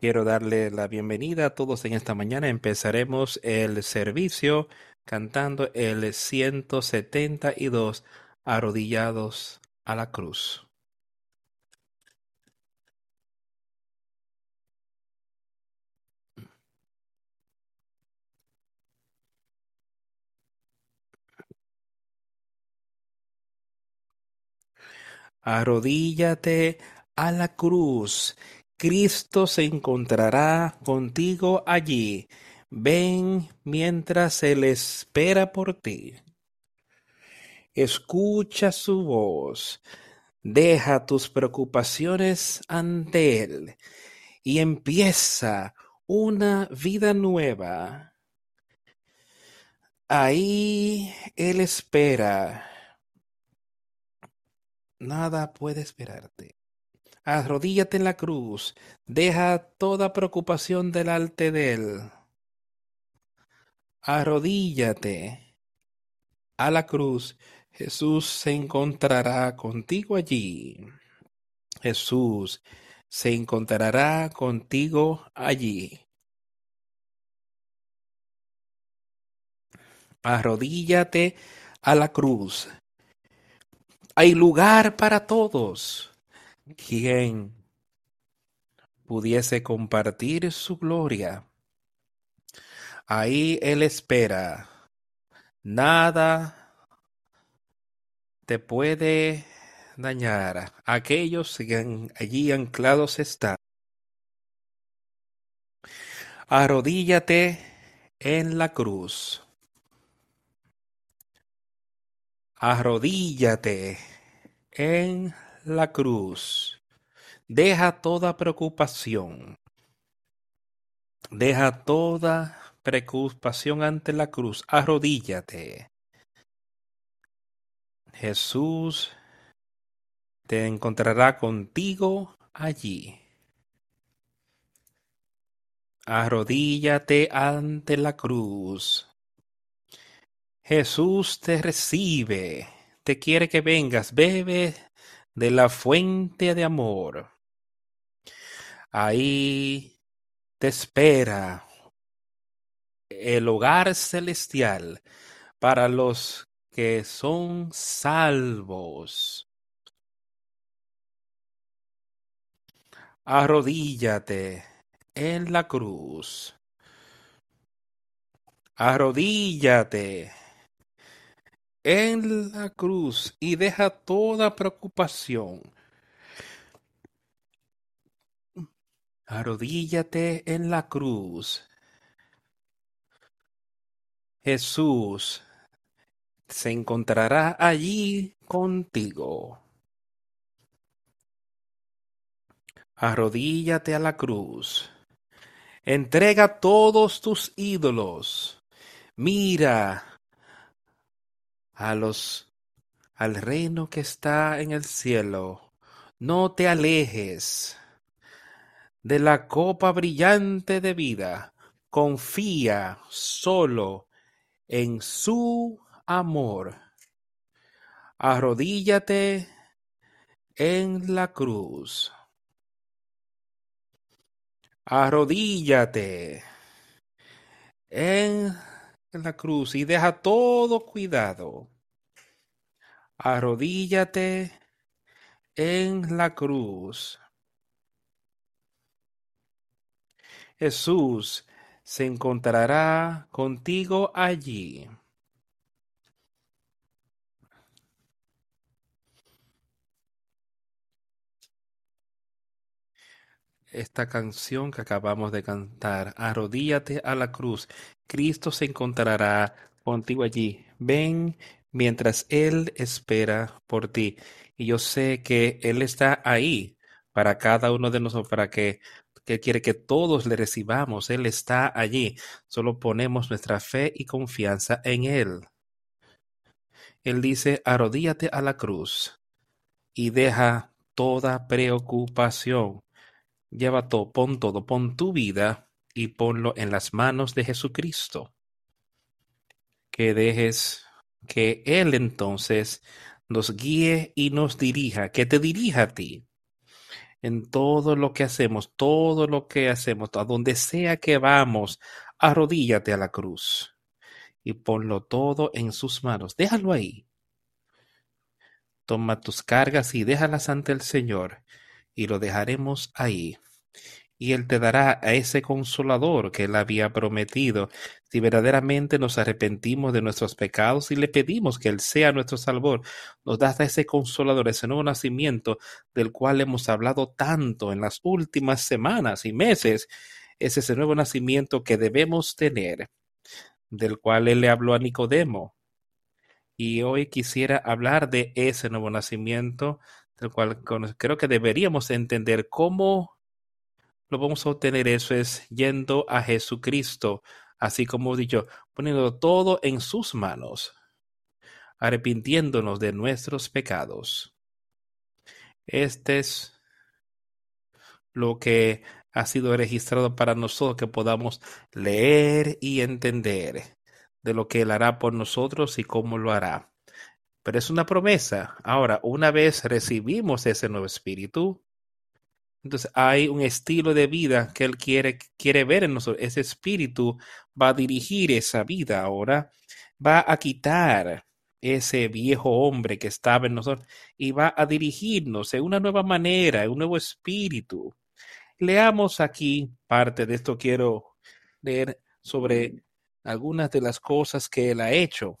Quiero darle la bienvenida a todos en esta mañana. Empezaremos el servicio cantando el 172, arrodillados a la cruz. Arrodíllate a la cruz. Cristo se encontrará contigo allí. Ven mientras Él espera por ti. Escucha su voz. Deja tus preocupaciones ante Él y empieza una vida nueva. Ahí Él espera. Nada puede esperarte. Arrodíllate en la cruz. Deja toda preocupación delante de Él. Arrodíllate a la cruz. Jesús se encontrará contigo allí. Jesús se encontrará contigo allí. Arrodíllate a la cruz. Hay lugar para todos. Quien pudiese compartir su gloria. Ahí Él espera. Nada te puede dañar. Aquellos que allí anclados están. Arrodíllate en la cruz. Arrodíllate en la cruz. Deja toda preocupación. Deja toda preocupación ante la cruz. Arrodíllate. Jesús te encontrará contigo allí. Arrodíllate ante la cruz. Jesús te recibe, te quiere que vengas, bebe de la fuente de amor. Ahí te espera el hogar celestial para los que son salvos. Arrodíllate en la cruz. Arrodíllate en la cruz y deja toda preocupación. Arrodíllate en la cruz. Jesús se encontrará allí contigo. Arrodíllate a la cruz. Entrega todos tus ídolos. Mira a los al reino que está en el cielo. No te alejes de la copa brillante de vida. Confía solo en su amor. Arrodíllate en la cruz. Arrodíllate en la cruz y deja todo cuidado. Arrodíllate en la cruz. Jesús se encontrará contigo allí. Esta canción que acabamos de cantar. Arrodíllate a la cruz. Cristo se encontrará contigo allí. Ven mientras Él espera por ti. Y yo sé que Él está ahí para cada uno de nosotros, para que, que quiere que todos le recibamos. Él está allí. Solo ponemos nuestra fe y confianza en Él. Él dice, arrodíllate a la cruz y deja toda preocupación Lleva todo, pon todo, pon tu vida y ponlo en las manos de Jesucristo. Que dejes que Él entonces nos guíe y nos dirija, que te dirija a ti. en todo lo que hacemos, todo lo que hacemos, a donde sea que vamos, arrodíllate a la cruz y ponlo todo en sus manos. Déjalo ahí. Toma tus cargas y déjalas ante el Señor y lo dejaremos ahí y Él te dará a ese consolador que Él había prometido, si verdaderamente nos arrepentimos de nuestros pecados y le pedimos que Él sea nuestro salvador, nos da ese consolador, ese nuevo nacimiento del cual hemos hablado tanto en las últimas semanas y meses. Es ese nuevo nacimiento que debemos tener, del cual Él le habló a Nicodemo. Y hoy quisiera hablar de ese nuevo nacimiento, del cual creo que deberíamos entender cómo lo vamos a obtener eso es yendo a Jesucristo, así como dicho, poniendo todo en sus manos, arrepintiéndonos de nuestros pecados. Este es lo que ha sido registrado para nosotros, que podamos leer y entender de lo que Él hará por nosotros y cómo lo hará. Pero es una promesa. Ahora, una vez recibimos ese nuevo espíritu, entonces hay un estilo de vida que Él quiere, quiere ver en nosotros. Ese espíritu va a dirigir esa vida ahora, va a quitar ese viejo hombre que estaba en nosotros y va a dirigirnos en una nueva manera, un nuevo espíritu. Leamos aquí parte de esto. Quiero leer sobre algunas de las cosas que Él ha hecho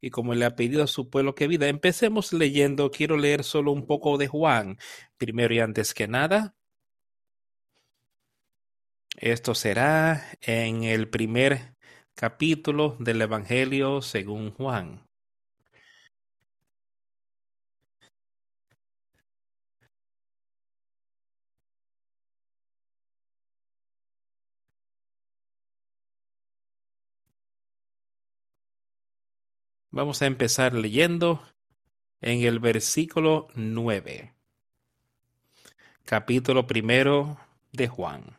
y como le ha pedido a su pueblo que vida. Empecemos leyendo, quiero leer solo un poco de Juan, primero y antes que nada. Esto será en el primer capítulo del Evangelio según Juan. Vamos a empezar leyendo en el versículo 9, capítulo primero de Juan.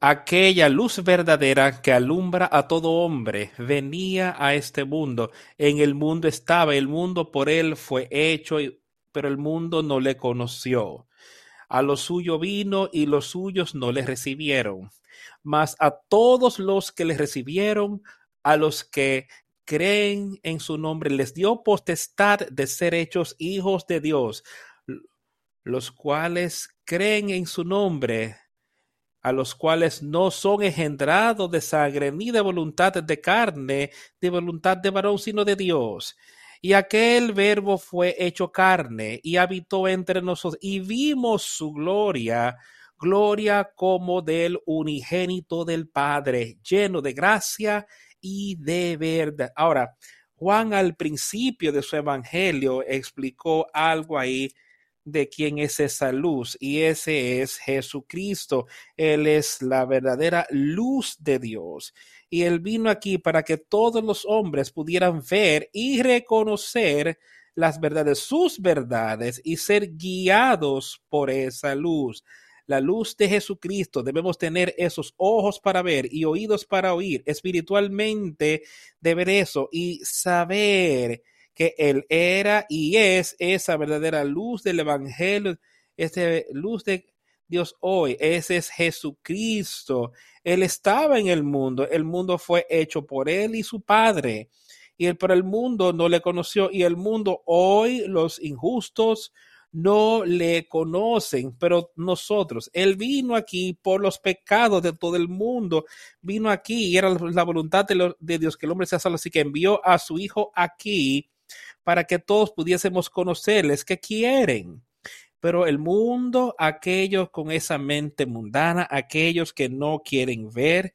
Aquella luz verdadera que alumbra a todo hombre venía a este mundo. En el mundo estaba, el mundo por él fue hecho, pero el mundo no le conoció. A lo suyo vino y los suyos no le recibieron. Mas a todos los que le recibieron, a los que creen en su nombre, les dio potestad de ser hechos hijos de Dios, los cuales creen en su nombre, a los cuales no son engendrados de sangre, ni de voluntad de carne, de voluntad de varón, sino de Dios. Y aquel verbo fue hecho carne y habitó entre nosotros y vimos su gloria, gloria como del unigénito del Padre, lleno de gracia y de verdad. Ahora, Juan al principio de su evangelio explicó algo ahí de quién es esa luz y ese es Jesucristo. Él es la verdadera luz de Dios. Y él vino aquí para que todos los hombres pudieran ver y reconocer las verdades, sus verdades y ser guiados por esa luz la luz de Jesucristo, debemos tener esos ojos para ver y oídos para oír, espiritualmente de ver eso y saber que Él era y es esa verdadera luz del Evangelio, esa luz de Dios hoy, ese es Jesucristo. Él estaba en el mundo, el mundo fue hecho por Él y su Padre. Y él, el mundo no le conoció y el mundo hoy, los injustos, no le conocen, pero nosotros, Él vino aquí por los pecados de todo el mundo, vino aquí y era la voluntad de, Dios que el hombre sea salvo, así que envió a su Hijo aquí para que todos pudiésemos conocerles que quieren. Pero el mundo, aquellos con esa mente mundana, aquellos que no quieren ver,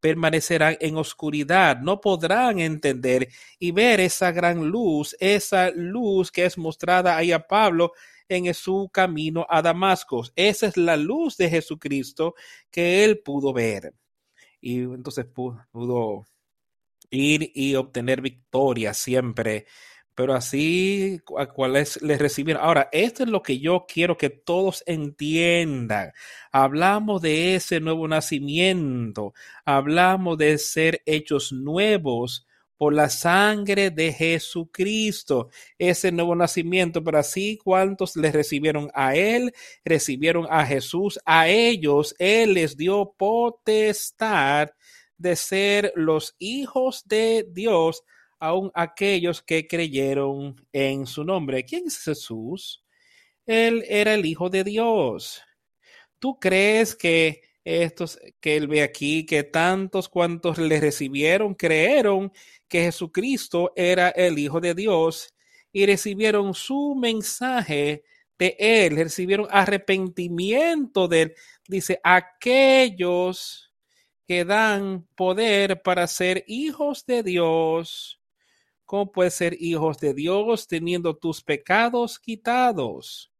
permanecerán en oscuridad, no podrán entender y ver esa gran luz, esa luz que es mostrada ahí a Pablo en su camino a Damasco. Esa es la luz de Jesucristo que él pudo ver. Y entonces pudo ir y obtener victoria siempre pero así a cuales les recibieron. Ahora, esto es lo que yo quiero que todos entiendan. Hablamos de ese nuevo nacimiento, hablamos de ser hechos nuevos por la sangre de Jesucristo, ese nuevo nacimiento, pero así cuantos le recibieron a Él, recibieron a Jesús, a ellos Él les dio potestad de ser los hijos de Dios, aun aquellos que creyeron en su nombre. ¿Quién es Jesús? Él era el Hijo de Dios. ¿Tú crees que estos que él ve aquí, que tantos cuantos le recibieron, creyeron que Jesucristo era el Hijo de Dios y recibieron su mensaje de él, recibieron arrepentimiento de él. Dice, aquellos que dan poder para ser hijos de Dios. ¿Cómo puedes ser hijos de Dios teniendo tus pecados quitados?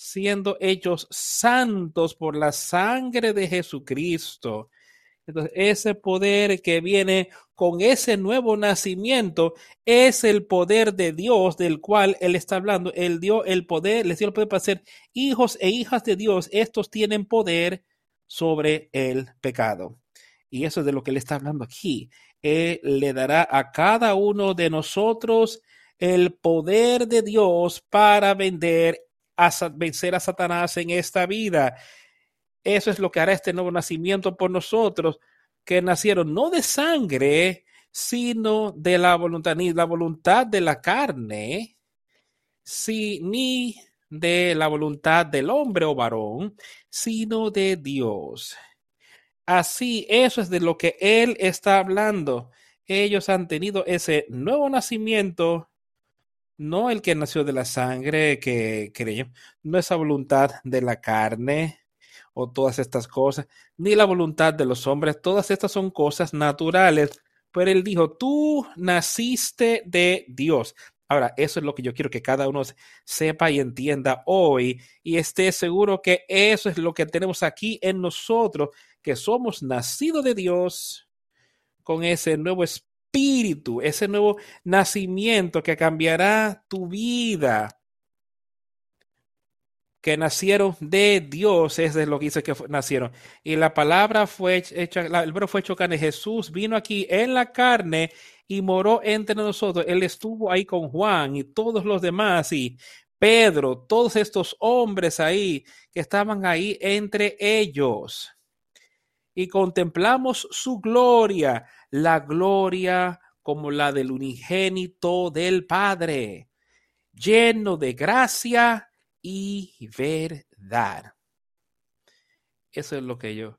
siendo hechos santos por la sangre de Jesucristo. Entonces, ese poder que viene con ese nuevo nacimiento es el poder de Dios del cual Él está hablando. Él dio el poder, les dio el poder para ser hijos e hijas de Dios. Estos tienen poder sobre el pecado. Y eso es de lo que Él está hablando aquí. Él le dará a cada uno de nosotros el poder de Dios para vender a vencer a Satanás en esta vida. Eso es lo que hará este nuevo nacimiento por nosotros, que nacieron no de sangre, sino de la voluntad, ni de la carne, si, ni de la voluntad del hombre o varón, sino de Dios. Así, eso es de lo que Él está hablando. Ellos han tenido ese nuevo nacimiento no el que nació de la sangre, que creyó, no esa voluntad de la carne o todas estas cosas, ni la voluntad de los hombres, todas estas son cosas naturales. Pero él dijo, tú naciste de Dios. Ahora, eso es lo que yo quiero que cada uno sepa y entienda hoy y esté seguro que eso es lo que tenemos aquí en nosotros, que somos nacidos de Dios con ese nuevo espíritu ese nuevo nacimiento que cambiará tu vida. Que nacieron de Dios, es de lo que dice que nacieron. Y la palabra fue hecha, el verbo fue hecho carne. Jesús vino aquí en la carne y moró entre nosotros. Él estuvo ahí con Juan y todos los demás y Pedro, todos estos hombres ahí que estaban ahí entre ellos. Y contemplamos su gloria, la gloria como la del unigénito del Padre, lleno de gracia y verdad. Eso es lo que yo.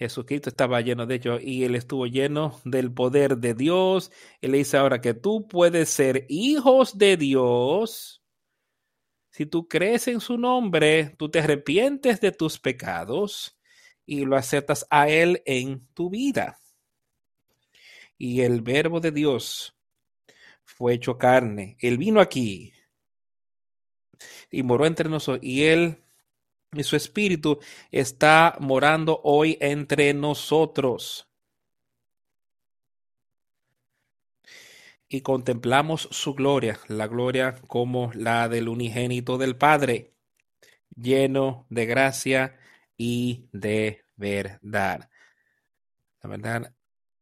Jesucristo estaba lleno de ello y él estuvo lleno del poder de Dios. Él le dice ahora que tú puedes ser hijos de Dios. Si tú crees en su nombre, tú te arrepientes de tus pecados y lo aceptas a él en tu vida y el verbo de Dios fue hecho carne. Él vino aquí y moró entre nosotros y él y su espíritu está morando hoy entre nosotros. Y contemplamos su gloria, la gloria como la del unigénito del Padre, lleno de gracia y de verdad. La verdad,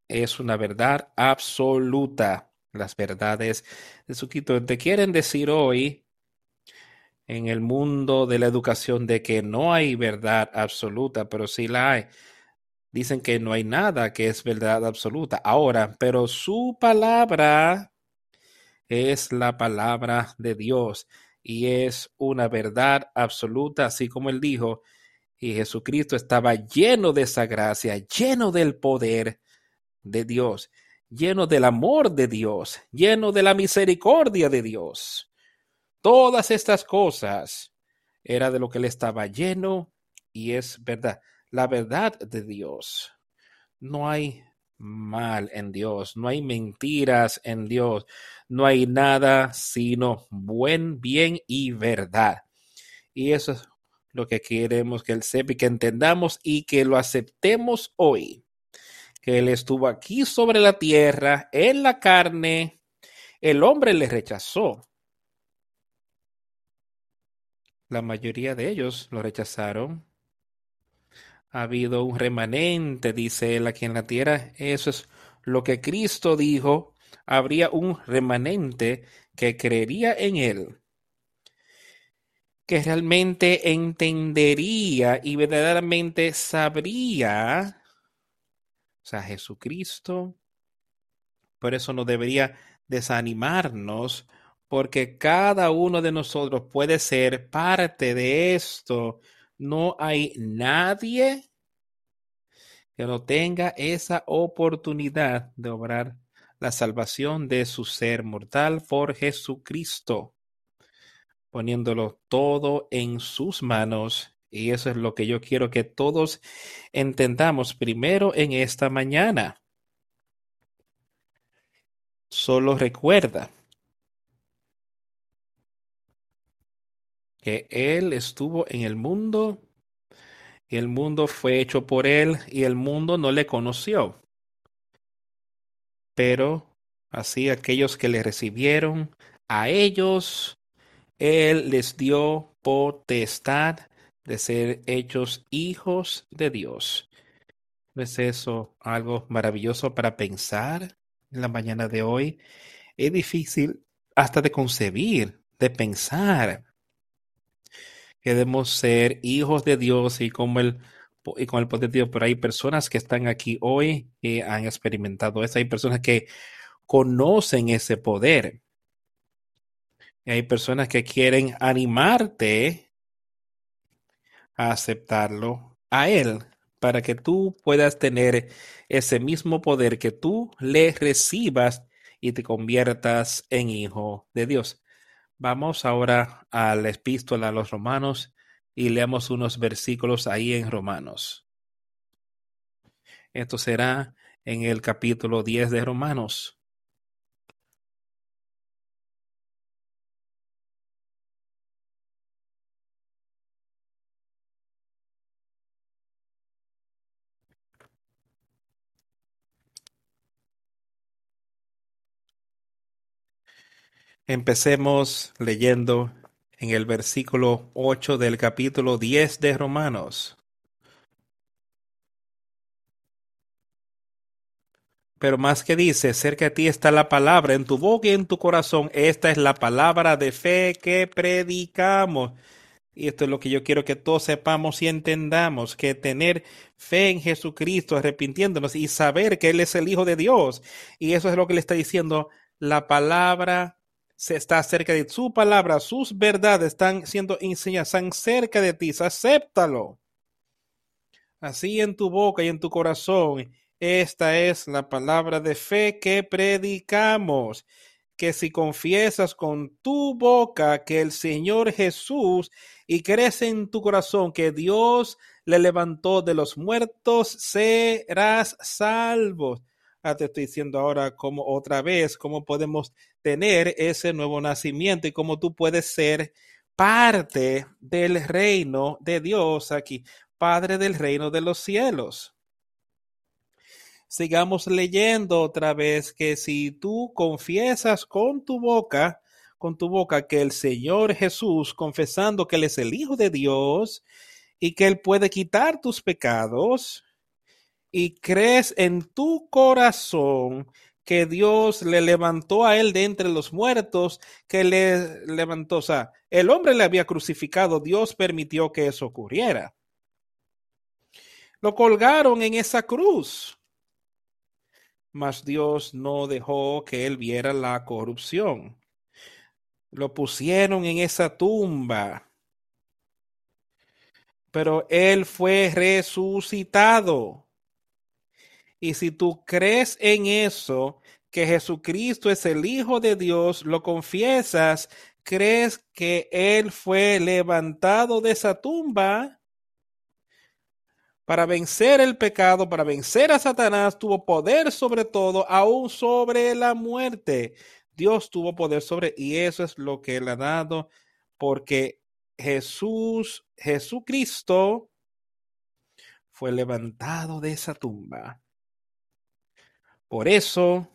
es una verdad absoluta. Las verdades de su quito te quieren decir hoy en el mundo de la educación de que no hay verdad absoluta, pero sí la hay. Dicen que no hay nada que es verdad absoluta. Ahora, pero su palabra es la palabra de Dios y es una verdad absoluta, así como él dijo. Y Jesucristo estaba lleno de esa gracia, lleno del poder de Dios, lleno del amor de Dios, lleno de la misericordia de Dios. Todas estas cosas era de lo que él estaba lleno y es verdad, la verdad de Dios. No hay mal en Dios, no hay mentiras en Dios, no hay nada sino buen, bien y verdad. Y eso es lo que queremos que él sepa y que entendamos y que lo aceptemos hoy que él estuvo aquí sobre la tierra, en la carne, el hombre le rechazó. La mayoría de ellos lo rechazaron. Ha habido un remanente, dice él, aquí en la tierra. Eso es lo que Cristo dijo, habría un remanente que creería en él, que realmente entendería y verdaderamente sabría, o sea, Jesucristo. Por eso no debería desanimarnos, porque cada uno de nosotros puede ser parte de esto. No hay nadie que no tenga esa oportunidad de obrar la salvación de su ser mortal por Jesucristo, poniéndolo todo en sus manos. Y eso es lo que yo quiero que todos entendamos primero en esta mañana. Solo recuerda que Él estuvo en el mundo y el mundo fue hecho por Él y el mundo no le conoció. Pero así aquellos que le recibieron, a ellos Él les dio potestad de ser hechos hijos de Dios. ¿No es eso algo maravilloso para pensar en la mañana de hoy? Es difícil hasta de concebir, de pensar que debemos ser hijos de Dios y como el y con el poder de Dios, pero hay personas que están aquí hoy y han experimentado eso, hay personas que conocen ese poder. Y hay personas que quieren animarte a aceptarlo a Él para que tú puedas tener ese mismo poder que tú le recibas y te conviertas en hijo de Dios. Vamos ahora a la epístola a los romanos y leamos unos versículos ahí en Romanos. Esto será en el capítulo 10 de Romanos. Empecemos leyendo en el versículo 8 del capítulo 10 de Romanos. Pero más que dice, cerca de ti está la palabra en tu boca y en tu corazón. Esta es la palabra de fe que predicamos. Y esto es lo que yo quiero que todos sepamos y entendamos, que tener fe en Jesucristo, arrepintiéndonos y saber que Él es el Hijo de Dios. Y eso es lo que le está diciendo la palabra se está cerca de su palabra, sus verdades están siendo enseñadas, están cerca de ti, acéptalo. Así en tu boca y en tu corazón. Esta es la palabra de fe que predicamos, que si confiesas con tu boca que el Señor Jesús y crees en tu corazón que Dios le levantó de los muertos, serás salvo. Ah, te estoy diciendo ahora como otra vez, cómo podemos tener ese nuevo nacimiento y cómo tú puedes ser parte del reino de Dios aquí, Padre del reino de los cielos. Sigamos leyendo otra vez que si tú confiesas con tu boca, con tu boca que el Señor Jesús, confesando que Él es el Hijo de Dios y que Él puede quitar tus pecados, y crees en tu corazón que Dios le levantó a él de entre los muertos, que le levantó, o sea, el hombre le había crucificado, Dios permitió que eso ocurriera. Lo colgaron en esa cruz, mas Dios no dejó que él viera la corrupción. Lo pusieron en esa tumba, pero él fue resucitado. Y si tú crees en eso, que Jesucristo es el Hijo de Dios, lo confiesas, crees que Él fue levantado de esa tumba para vencer el pecado, para vencer a Satanás, tuvo poder sobre todo, aún sobre la muerte. Dios tuvo poder sobre, y eso es lo que Él ha dado, porque Jesús, Jesucristo, fue levantado de esa tumba. Por eso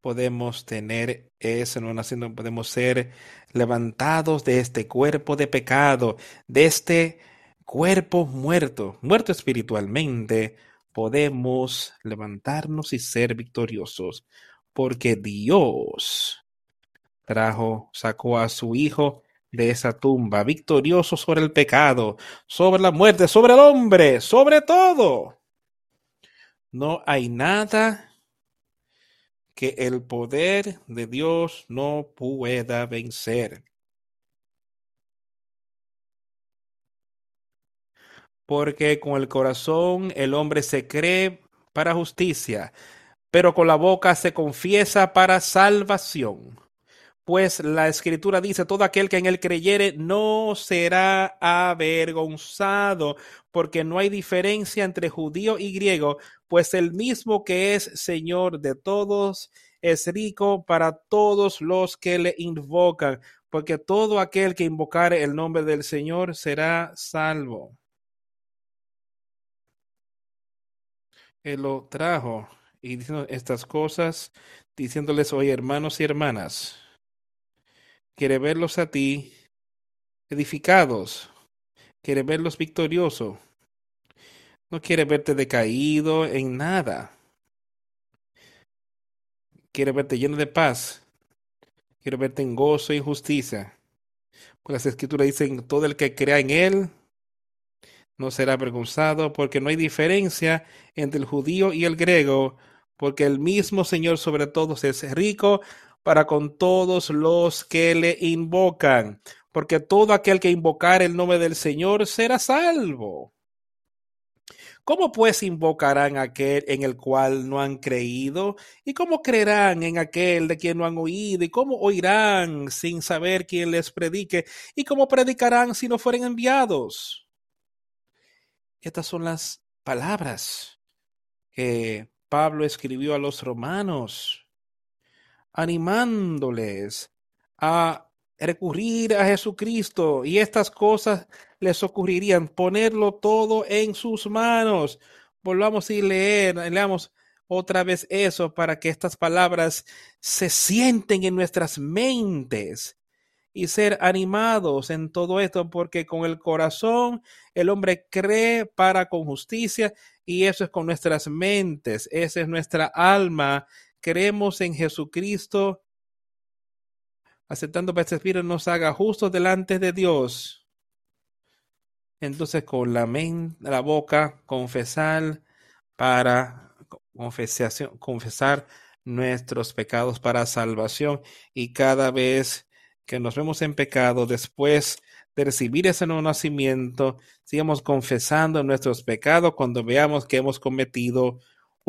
podemos tener ese no podemos ser levantados de este cuerpo de pecado, de este cuerpo muerto, muerto espiritualmente, podemos levantarnos y ser victoriosos, porque Dios trajo, sacó a su Hijo de esa tumba, victorioso sobre el pecado, sobre la muerte, sobre el hombre, sobre todo. No hay nada que el poder de Dios no pueda vencer. Porque con el corazón el hombre se cree para justicia, pero con la boca se confiesa para salvación pues la escritura dice, todo aquel que en él creyere no será avergonzado, porque no hay diferencia entre judío y griego, pues el mismo que es Señor de todos es rico para todos los que le invocan, porque todo aquel que invocare el nombre del Señor será salvo. Él lo trajo y diciendo estas cosas, diciéndoles hoy hermanos y hermanas, quiere verlos a ti edificados, quiere verlos victoriosos, no quiere verte decaído en nada, quiere verte lleno de paz, quiere verte en gozo y justicia. Pues las escrituras dicen, todo el que crea en Él no será avergonzado, porque no hay diferencia entre el judío y el griego, porque el mismo Señor sobre todos es rico para con todos los que le invocan, porque todo aquel que invocar el nombre del Señor será salvo. ¿Cómo pues invocarán aquel en el cual no han creído? ¿Y cómo creerán en aquel de quien no han oído? ¿Y cómo oirán sin saber quién les predique? ¿Y cómo predicarán si no fueren enviados? Estas son las palabras que Pablo escribió a los romanos animándoles a recurrir a Jesucristo y estas cosas les ocurrirían, ponerlo todo en sus manos. Volvamos a leer, leamos otra vez eso para que estas palabras se sienten en nuestras mentes y ser animados en todo esto, porque con el corazón el hombre cree para con justicia y eso es con nuestras mentes, esa es nuestra alma creemos en Jesucristo, aceptando que este Espíritu nos haga justos delante de Dios. Entonces con la la boca, confesar para confesar nuestros pecados para salvación y cada vez que nos vemos en pecado después de recibir ese nuevo nacimiento, sigamos confesando nuestros pecados cuando veamos que hemos cometido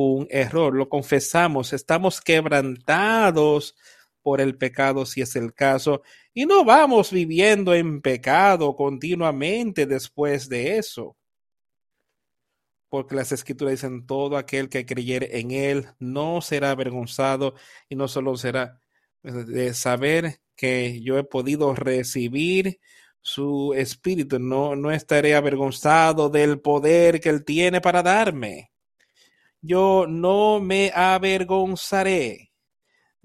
un error, lo confesamos, estamos quebrantados por el pecado si es el caso, y no vamos viviendo en pecado continuamente después de eso. Porque las escrituras dicen, todo aquel que creyere en él no será avergonzado y no solo será pues, de saber que yo he podido recibir su espíritu, no, no estaré avergonzado del poder que él tiene para darme yo no me avergonzaré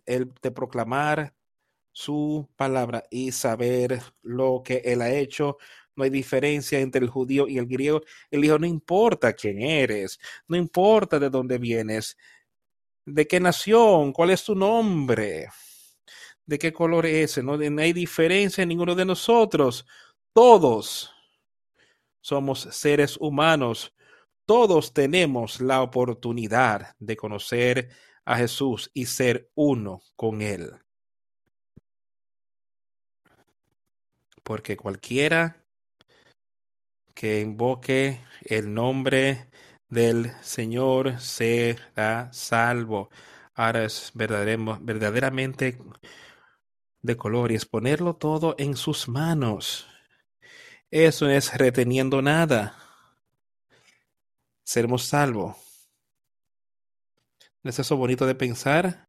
de proclamar su palabra y saber lo que él ha hecho. No hay diferencia entre el judío y el griego. Él dijo, no importa quién eres, no importa de dónde vienes, de qué nación, cuál es tu nombre, de qué color es, no, no hay diferencia en ninguno de nosotros. Todos somos seres humanos todos tenemos la oportunidad de conocer a Jesús y ser uno con Él. Porque cualquiera que invoque el nombre del Señor será salvo. Ahora es verdaderamente de color y es ponerlo todo en sus manos. Eso es reteniendo nada seremos salvos. ¿No es eso bonito de pensar?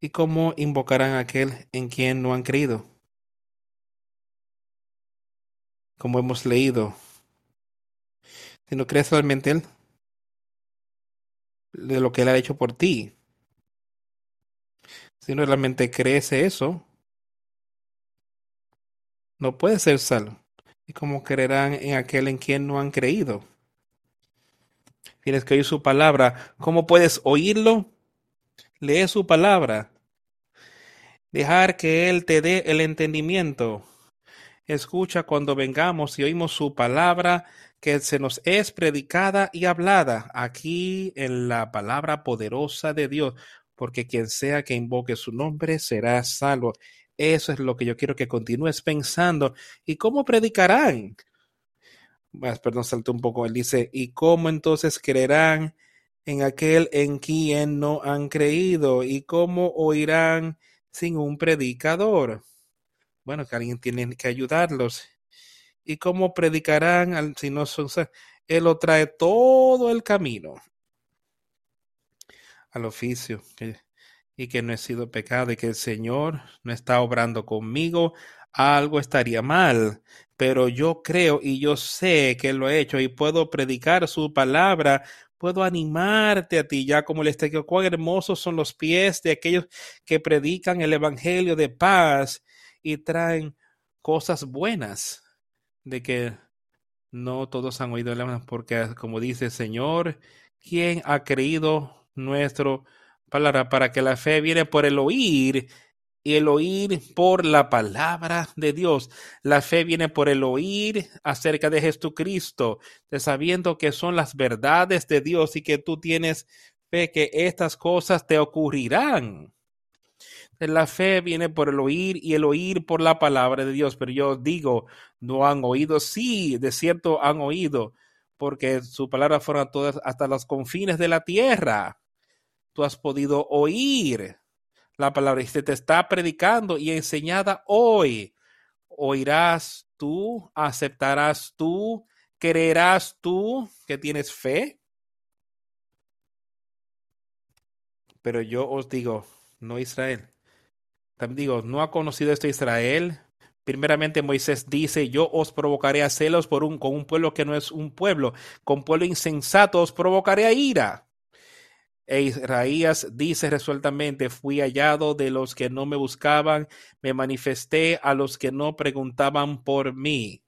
¿Y cómo invocarán a aquel en quien no han creído? Como hemos leído, si no crees realmente Él, de lo que Él ha hecho por ti, si no realmente crees eso, no puedes ser salvo y como creerán en aquel en quien no han creído. Tienes que oír su palabra. ¿Cómo puedes oírlo? Lee su palabra. Dejar que Él te dé el entendimiento. Escucha cuando vengamos y oímos su palabra que se nos es predicada y hablada aquí en la palabra poderosa de Dios, porque quien sea que invoque su nombre será salvo. Eso es lo que yo quiero que continúes pensando. ¿Y cómo predicarán? Pues, perdón, saltó un poco. Él dice, ¿y cómo entonces creerán en aquel en quien no han creído? ¿Y cómo oirán sin un predicador? Bueno, que alguien tiene que ayudarlos. ¿Y cómo predicarán si no son... Él lo trae todo el camino al oficio y que no he sido pecado y que el Señor no está obrando conmigo, algo estaría mal. Pero yo creo y yo sé que lo he hecho y puedo predicar su palabra, puedo animarte a ti, ya como les digo, cuán hermosos son los pies de aquellos que predican el Evangelio de paz y traen cosas buenas, de que no todos han oído el porque como dice el Señor, ¿quién ha creído nuestro palabra, para que la fe viene por el oír y el oír por la palabra de Dios. La fe viene por el oír acerca de Jesucristo, de sabiendo que son las verdades de Dios y que tú tienes fe que estas cosas te ocurrirán. La fe viene por el oír y el oír por la palabra de Dios. Pero yo digo, no han oído. Sí, de cierto han oído, porque su palabra fueron todas hasta los confines de la tierra tú has podido oír la palabra y se te está predicando y enseñada hoy. Oirás tú, aceptarás tú, creerás tú que tienes fe. Pero yo os digo, no Israel. También digo, no ha conocido esto Israel. Primeramente Moisés dice, yo os provocaré a celos por un, con un pueblo que no es un pueblo, con pueblo insensato os provocaré a ira. E Israías dice resueltamente, fui hallado de los que no me buscaban, me manifesté a los que no preguntaban por mí.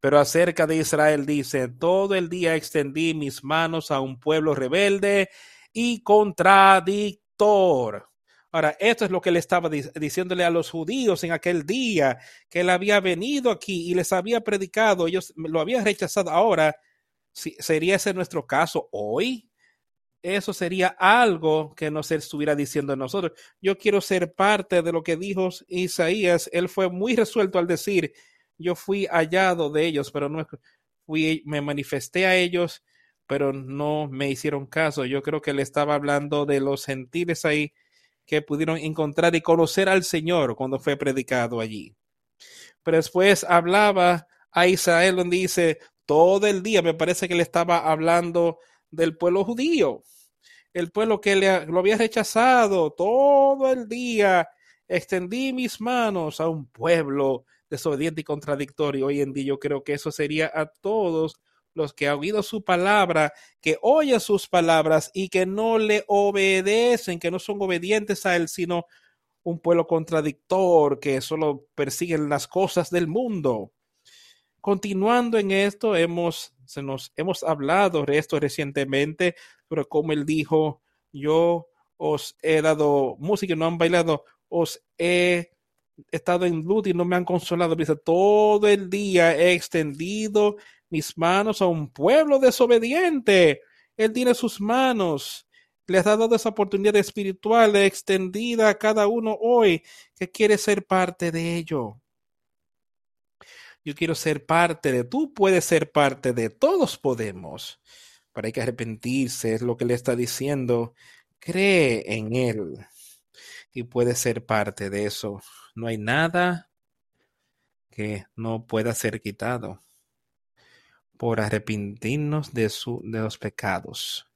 Pero acerca de Israel dice, todo el día extendí mis manos a un pueblo rebelde y contradictor. Ahora, esto es lo que le estaba diciéndole a los judíos en aquel día, que él había venido aquí y les había predicado, ellos lo habían rechazado. Ahora, ¿sería ese nuestro caso hoy? Eso sería algo que no se estuviera diciendo nosotros. Yo quiero ser parte de lo que dijo Isaías. Él fue muy resuelto al decir, yo fui hallado de ellos, pero no fui, me manifesté a ellos, pero no me hicieron caso. Yo creo que él estaba hablando de los gentiles ahí que pudieron encontrar y conocer al Señor cuando fue predicado allí. Pero después hablaba a Israel donde dice, todo el día me parece que le estaba hablando del pueblo judío, el pueblo que le, lo había rechazado todo el día. Extendí mis manos a un pueblo desobediente y contradictorio. Hoy en día yo creo que eso sería a todos los que han oído su palabra, que oyen sus palabras y que no le obedecen, que no son obedientes a él, sino un pueblo contradictor que solo persiguen las cosas del mundo. Continuando en esto, hemos se nos hemos hablado de esto recientemente, pero como él dijo, yo os he dado música no han bailado, os he estado en luz y no me han consolado. Dice, todo el día he extendido mis manos a un pueblo desobediente. Él tiene sus manos. Les ha dado esa oportunidad espiritual extendida a cada uno hoy que quiere ser parte de ello. Yo quiero ser parte de, tú puedes ser parte de, todos podemos. Pero hay que arrepentirse, es lo que le está diciendo. Cree en Él y puedes ser parte de eso. No hay nada que no pueda ser quitado por arrepentirnos de, su, de los pecados.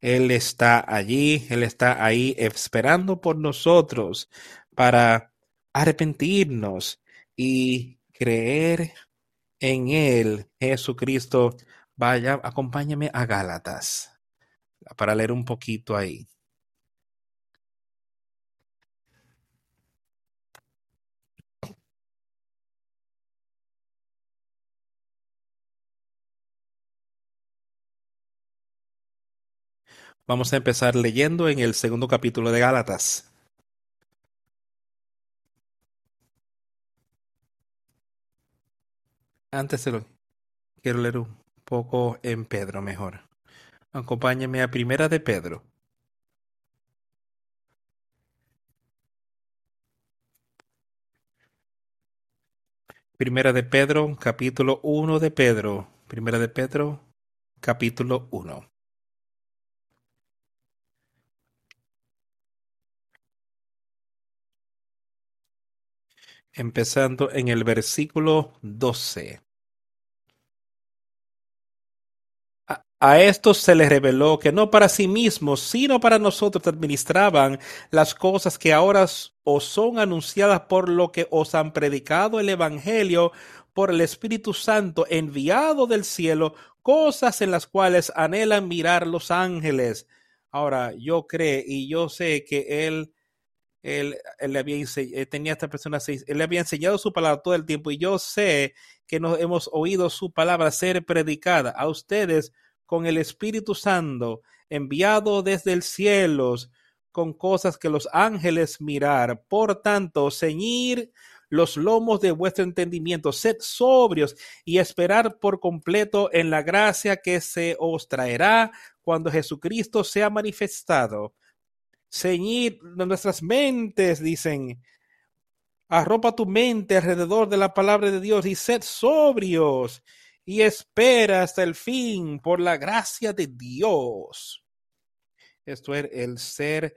Él está allí, Él está ahí esperando por nosotros para arrepentirnos y creer en Él, Jesucristo, vaya, acompáñame a Gálatas para leer un poquito ahí. Vamos a empezar leyendo en el segundo capítulo de Gálatas. Antes de lo quiero leer un poco en Pedro mejor. Acompáñame a Primera de Pedro. Primera de Pedro, capítulo 1 de Pedro. Primera de Pedro, capítulo 1. Empezando en el versículo 12. A estos se les reveló que no para sí mismos, sino para nosotros administraban las cosas que ahora os son anunciadas por lo que os han predicado el Evangelio por el Espíritu Santo enviado del cielo, cosas en las cuales anhelan mirar los ángeles. Ahora, yo creo y yo sé que él, él, le había enseñado, eh, tenía esta persona, él le había enseñado su palabra todo el tiempo y yo sé que nos hemos oído su palabra ser predicada a ustedes con el Espíritu Santo, enviado desde el cielo, con cosas que los ángeles mirar. Por tanto, ceñir los lomos de vuestro entendimiento, sed sobrios y esperar por completo en la gracia que se os traerá cuando Jesucristo sea manifestado. Ceñir nuestras mentes, dicen, arropa tu mente alrededor de la palabra de Dios y sed sobrios y espera hasta el fin por la gracia de Dios. Esto es el ser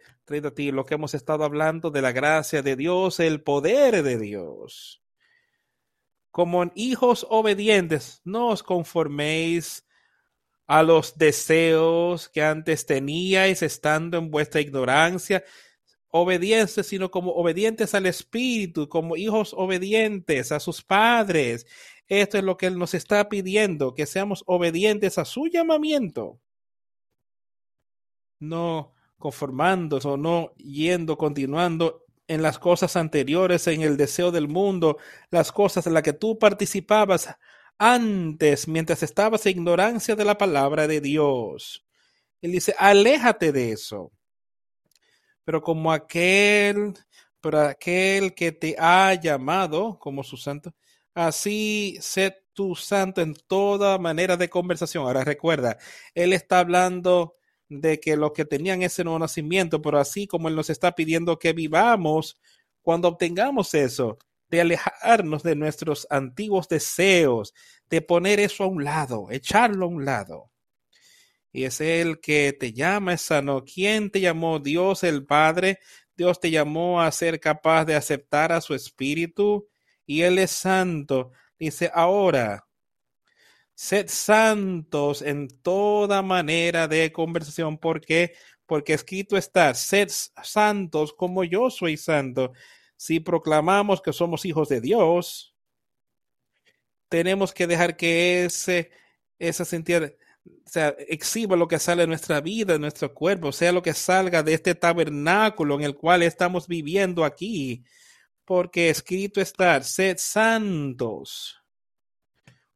ti, lo que hemos estado hablando de la gracia de Dios, el poder de Dios. Como hijos obedientes, no os conforméis a los deseos que antes teníais estando en vuestra ignorancia, obedientes, sino como obedientes al Espíritu, como hijos obedientes a sus padres, esto es lo que Él nos está pidiendo, que seamos obedientes a su llamamiento. No conformándose o no yendo, continuando en las cosas anteriores, en el deseo del mundo, las cosas en las que tú participabas antes, mientras estabas en ignorancia de la palabra de Dios. Él dice, aléjate de eso. Pero como aquel, pero aquel que te ha llamado como su santo, Así sé tu santo en toda manera de conversación. Ahora recuerda, él está hablando de que los que tenían ese nuevo nacimiento, pero así como él nos está pidiendo que vivamos cuando obtengamos eso, de alejarnos de nuestros antiguos deseos, de poner eso a un lado, echarlo a un lado. Y es el que te llama, es sano. ¿Quién te llamó? Dios el Padre. Dios te llamó a ser capaz de aceptar a su espíritu y Él es santo. Dice, ahora, sed santos en toda manera de conversación. ¿Por qué? Porque escrito está, sed santos como yo soy santo. Si proclamamos que somos hijos de Dios, tenemos que dejar que ese, esa sea, exhiba lo que sale de nuestra vida, de nuestro cuerpo, sea lo que salga de este tabernáculo en el cual estamos viviendo aquí porque escrito está, sed santos,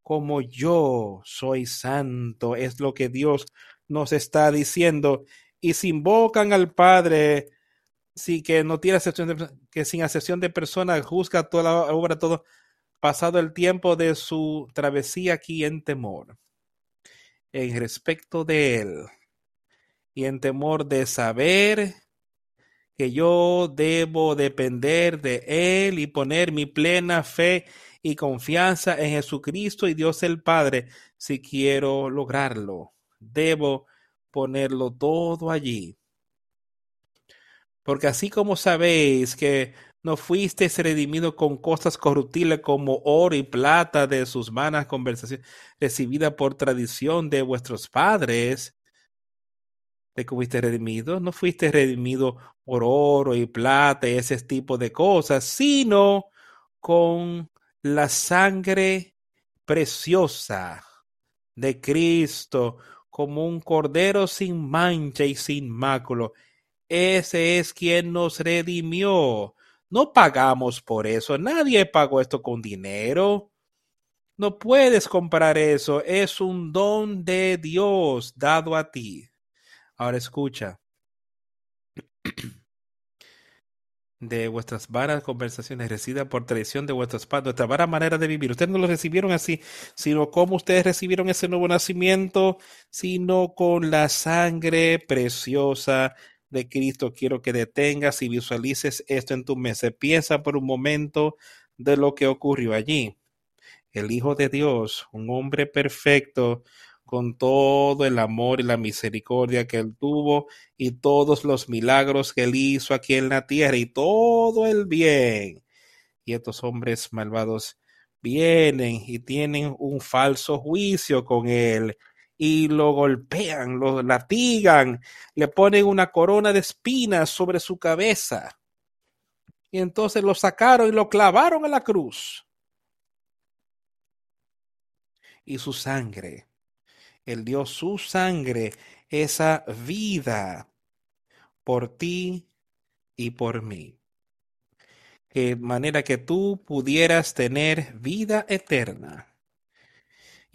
como yo soy santo, es lo que Dios nos está diciendo. Y si invocan al Padre, sí que no tiene acepción de, que sin acepción de personas juzga toda la obra, todo pasado el tiempo de su travesía aquí en temor, en respecto de él, y en temor de saber que yo debo depender de Él y poner mi plena fe y confianza en Jesucristo y Dios el Padre si quiero lograrlo. Debo ponerlo todo allí. Porque así como sabéis que no fuisteis redimido con cosas corruptibles como oro y plata de sus vanas conversaciones recibidas por tradición de vuestros padres, de que fuiste redimido, no fuiste redimido por oro y plata y ese tipo de cosas, sino con la sangre preciosa de Cristo, como un cordero sin mancha y sin máculo. Ese es quien nos redimió. No pagamos por eso. Nadie pagó esto con dinero. No puedes comprar eso. Es un don de Dios dado a ti. Ahora escucha. de vuestras varas conversaciones recidas por traición de vuestros padres, nuestra vara manera de vivir. Ustedes no lo recibieron así, sino como ustedes recibieron ese nuevo nacimiento, sino con la sangre preciosa de Cristo. Quiero que detengas y visualices esto en tu mente. Piensa por un momento de lo que ocurrió allí. El Hijo de Dios, un hombre perfecto, con todo el amor y la misericordia que él tuvo y todos los milagros que él hizo aquí en la tierra y todo el bien. Y estos hombres malvados vienen y tienen un falso juicio con él y lo golpean, lo latigan, le ponen una corona de espinas sobre su cabeza. Y entonces lo sacaron y lo clavaron a la cruz. Y su sangre él dio su sangre, esa vida, por ti y por mí. De manera que tú pudieras tener vida eterna.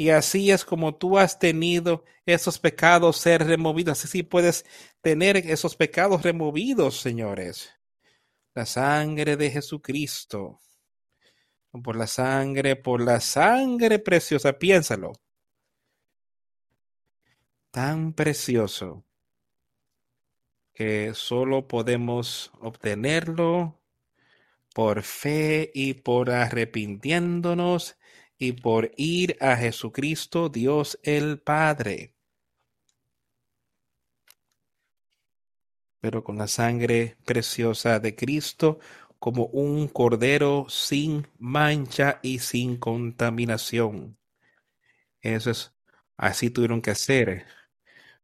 Y así es como tú has tenido esos pecados ser removidos. Así puedes tener esos pecados removidos, señores. La sangre de Jesucristo. Por la sangre, por la sangre preciosa. Piénsalo tan precioso que solo podemos obtenerlo por fe y por arrepintiéndonos y por ir a Jesucristo, Dios el Padre. Pero con la sangre preciosa de Cristo, como un cordero sin mancha y sin contaminación. Eso es, así tuvieron que hacer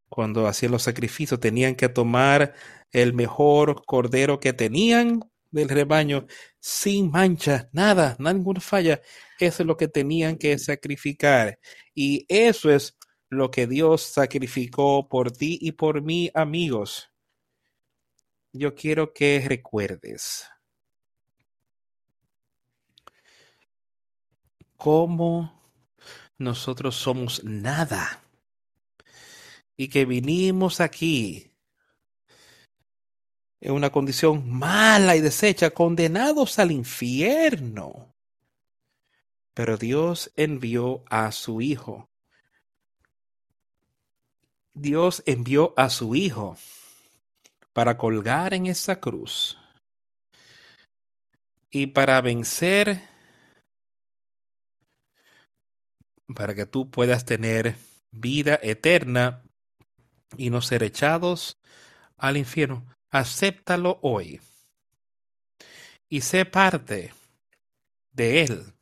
cuando hacían los sacrificios, tenían que tomar el mejor cordero que tenían del rebaño, sin mancha, nada, ninguna falla. Eso es lo que tenían que sacrificar. Y eso es lo que Dios sacrificó por ti y por mí, amigos. Yo quiero que recuerdes cómo nosotros somos nada y que vinimos aquí en una condición mala y deshecha, condenados al infierno. Pero Dios envió a su Hijo. Dios envió a su Hijo para colgar en esa cruz y para vencer, para que tú puedas tener vida eterna y no ser echados al infierno. Acéptalo hoy y sé parte de él.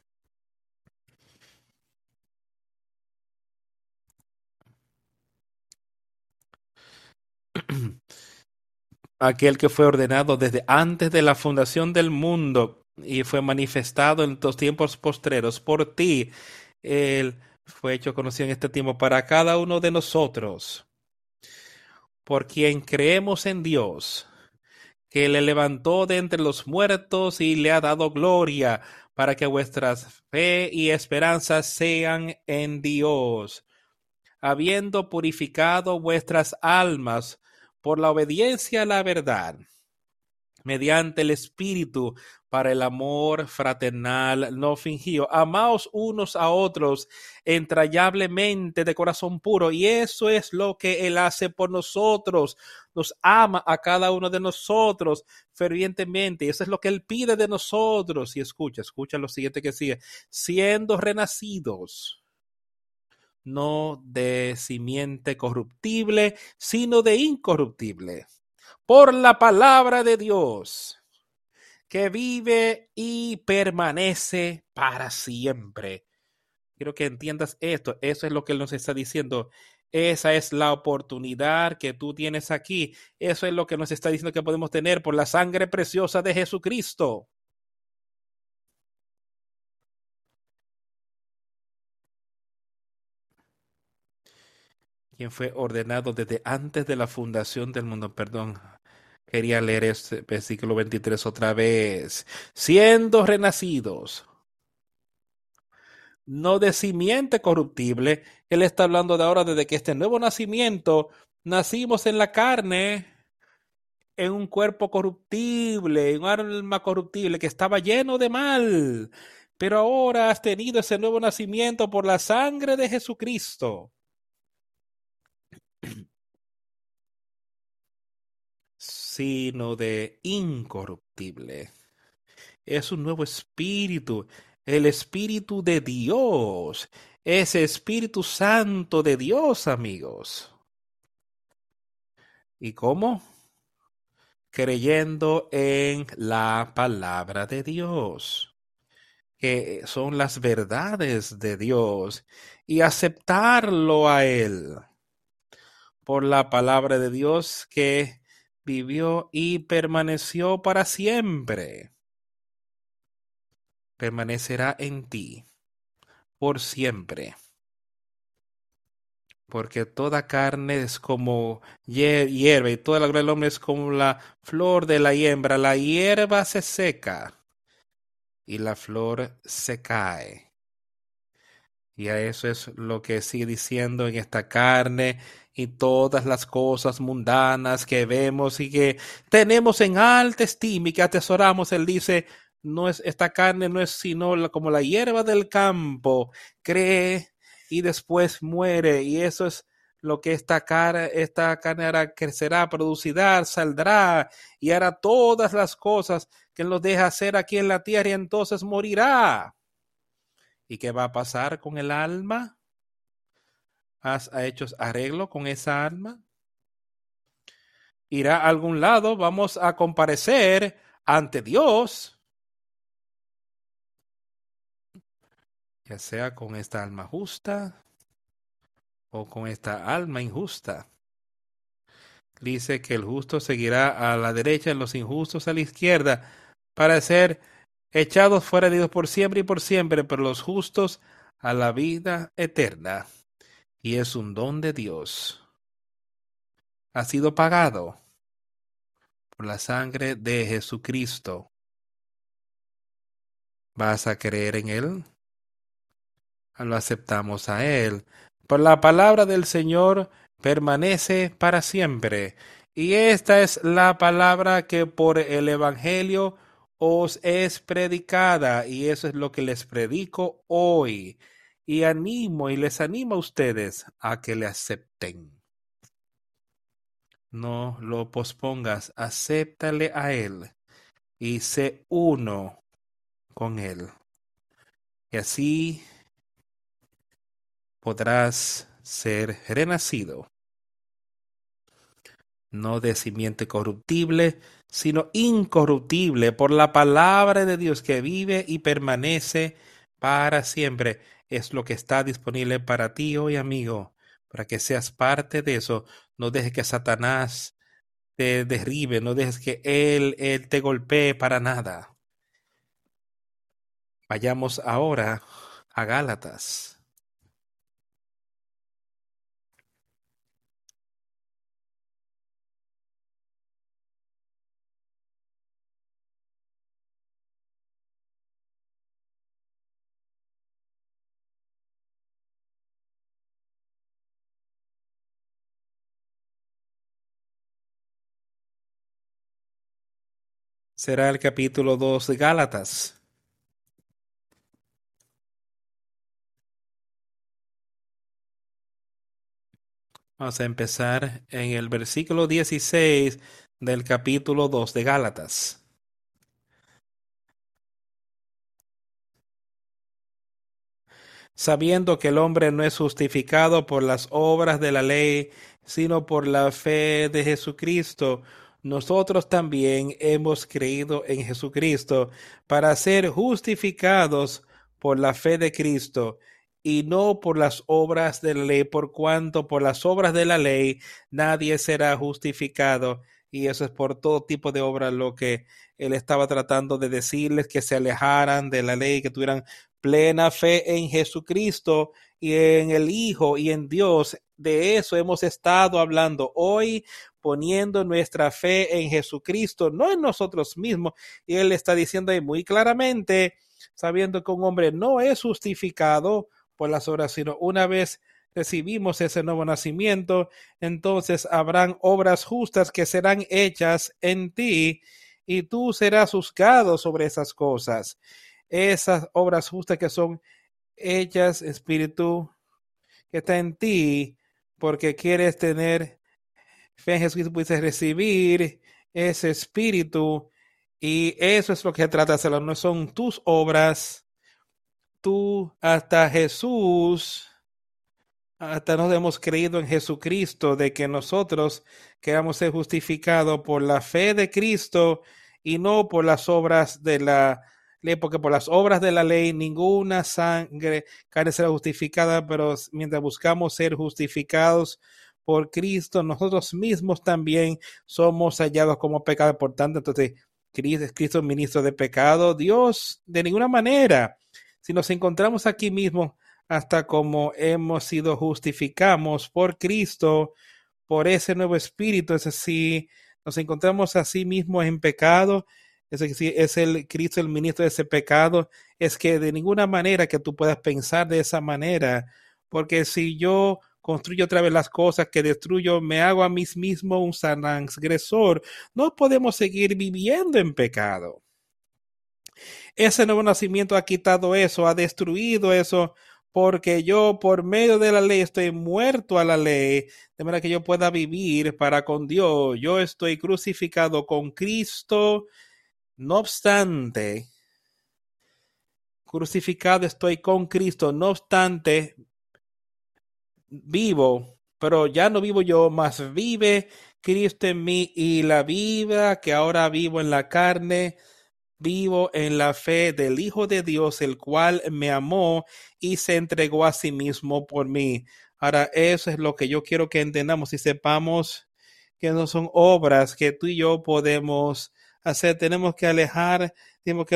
Aquel que fue ordenado desde antes de la fundación del mundo y fue manifestado en los tiempos postreros por ti. Él fue hecho conocido en este tiempo para cada uno de nosotros por quien creemos en Dios, que le levantó de entre los muertos y le ha dado gloria, para que vuestras fe y esperanza sean en Dios, habiendo purificado vuestras almas por la obediencia a la verdad, mediante el Espíritu, para el amor fraternal no fingido. Amaos unos a otros entrañablemente de corazón puro. Y eso es lo que Él hace por nosotros. Nos ama a cada uno de nosotros fervientemente. Y eso es lo que Él pide de nosotros. Y escucha, escucha lo siguiente que sigue. Siendo renacidos no de simiente corruptible, sino de incorruptible, por la palabra de Dios que vive y permanece para siempre. Quiero que entiendas esto. Eso es lo que Él nos está diciendo. Esa es la oportunidad que tú tienes aquí. Eso es lo que nos está diciendo que podemos tener por la sangre preciosa de Jesucristo. quien fue ordenado desde antes de la fundación del mundo. Perdón, Quería leer este versículo 23 otra vez. Siendo renacidos, no de simiente corruptible. Él está hablando de ahora desde que este nuevo nacimiento nacimos en la carne, en un cuerpo corruptible, en un alma corruptible que estaba lleno de mal, pero ahora has tenido ese nuevo nacimiento por la sangre de Jesucristo. Sino de incorruptible. Es un nuevo espíritu, el espíritu de Dios, ese Espíritu Santo de Dios, amigos. ¿Y cómo? Creyendo en la palabra de Dios, que son las verdades de Dios, y aceptarlo a Él por la palabra de Dios que vivió y permaneció para siempre. Permanecerá en ti por siempre. Porque toda carne es como hierba y toda la gloria del hombre es como la flor de la hierba. La hierba se seca y la flor se cae. Y a eso es lo que sigue diciendo en esta carne y todas las cosas mundanas que vemos y que tenemos en alta estima y que atesoramos. Él dice, no es, esta carne no es sino como la hierba del campo, cree y después muere. Y eso es lo que esta, cara, esta carne hará, crecerá, producirá, saldrá y hará todas las cosas que nos deja hacer aquí en la tierra y entonces morirá. ¿Y qué va a pasar con el alma? ¿Has hecho arreglo con esa alma? ¿Irá a algún lado? Vamos a comparecer ante Dios. Ya sea con esta alma justa o con esta alma injusta. Dice que el justo seguirá a la derecha y los injustos a la izquierda para ser echados fuera de Dios por siempre y por siempre, pero los justos a la vida eterna. Y es un don de Dios. Ha sido pagado por la sangre de Jesucristo. ¿Vas a creer en Él? Lo aceptamos a Él. Por la palabra del Señor permanece para siempre. Y esta es la palabra que por el Evangelio os es predicada y eso es lo que les predico hoy. Y animo y les animo a ustedes a que le acepten. No lo pospongas, acéptale a Él y sé uno con Él. Y así podrás ser renacido, no de simiente corruptible, sino incorruptible por la palabra de Dios que vive y permanece para siempre. Es lo que está disponible para ti hoy, amigo, para que seas parte de eso. No dejes que Satanás te derribe, no dejes que él, él te golpee para nada. Vayamos ahora a Gálatas. Será el capítulo 2 de Gálatas. Vamos a empezar en el versículo 16 del capítulo 2 de Gálatas. Sabiendo que el hombre no es justificado por las obras de la ley, sino por la fe de Jesucristo, nosotros también hemos creído en Jesucristo para ser justificados por la fe de Cristo y no por las obras de la ley, por cuanto por las obras de la ley nadie será justificado. Y eso es por todo tipo de obras lo que él estaba tratando de decirles, que se alejaran de la ley, que tuvieran plena fe en Jesucristo y en el Hijo y en Dios. De eso hemos estado hablando hoy poniendo nuestra fe en Jesucristo, no en nosotros mismos. Y él está diciendo ahí muy claramente, sabiendo que un hombre no es justificado por las obras, sino una vez recibimos ese nuevo nacimiento, entonces habrán obras justas que serán hechas en ti y tú serás juzgado sobre esas cosas. Esas obras justas que son hechas, espíritu, que está en ti, porque quieres tener fe en Jesucristo, recibir ese espíritu y eso es lo que trata no son tus obras, tú hasta Jesús hasta nos hemos creído en Jesucristo, de que nosotros queramos ser justificados por la fe de Cristo y no por las obras de la ley, porque por las obras de la ley ninguna sangre carne será justificada, pero mientras buscamos ser justificados por Cristo, nosotros mismos también somos hallados como pecados. Por tanto, entonces, Cristo es Cristo ministro de pecado. Dios, de ninguna manera, si nos encontramos aquí mismo, hasta como hemos sido justificados por Cristo, por ese nuevo espíritu. Es así, nos encontramos a sí mismos en pecado. Es decir, es el Cristo el ministro de ese pecado. Es que de ninguna manera que tú puedas pensar de esa manera, porque si yo construyo otra vez las cosas que destruyo, me hago a mí mismo un transgresor. No podemos seguir viviendo en pecado. Ese nuevo nacimiento ha quitado eso, ha destruido eso, porque yo por medio de la ley estoy muerto a la ley, de manera que yo pueda vivir para con Dios. Yo estoy crucificado con Cristo, no obstante, crucificado estoy con Cristo, no obstante, vivo, pero ya no vivo yo, más vive Cristo en mí y la vida que ahora vivo en la carne vivo en la fe del Hijo de Dios, el cual me amó y se entregó a sí mismo por mí. Ahora, eso es lo que yo quiero que entendamos y sepamos que no son obras que tú y yo podemos hacer. Tenemos que alejar, tenemos que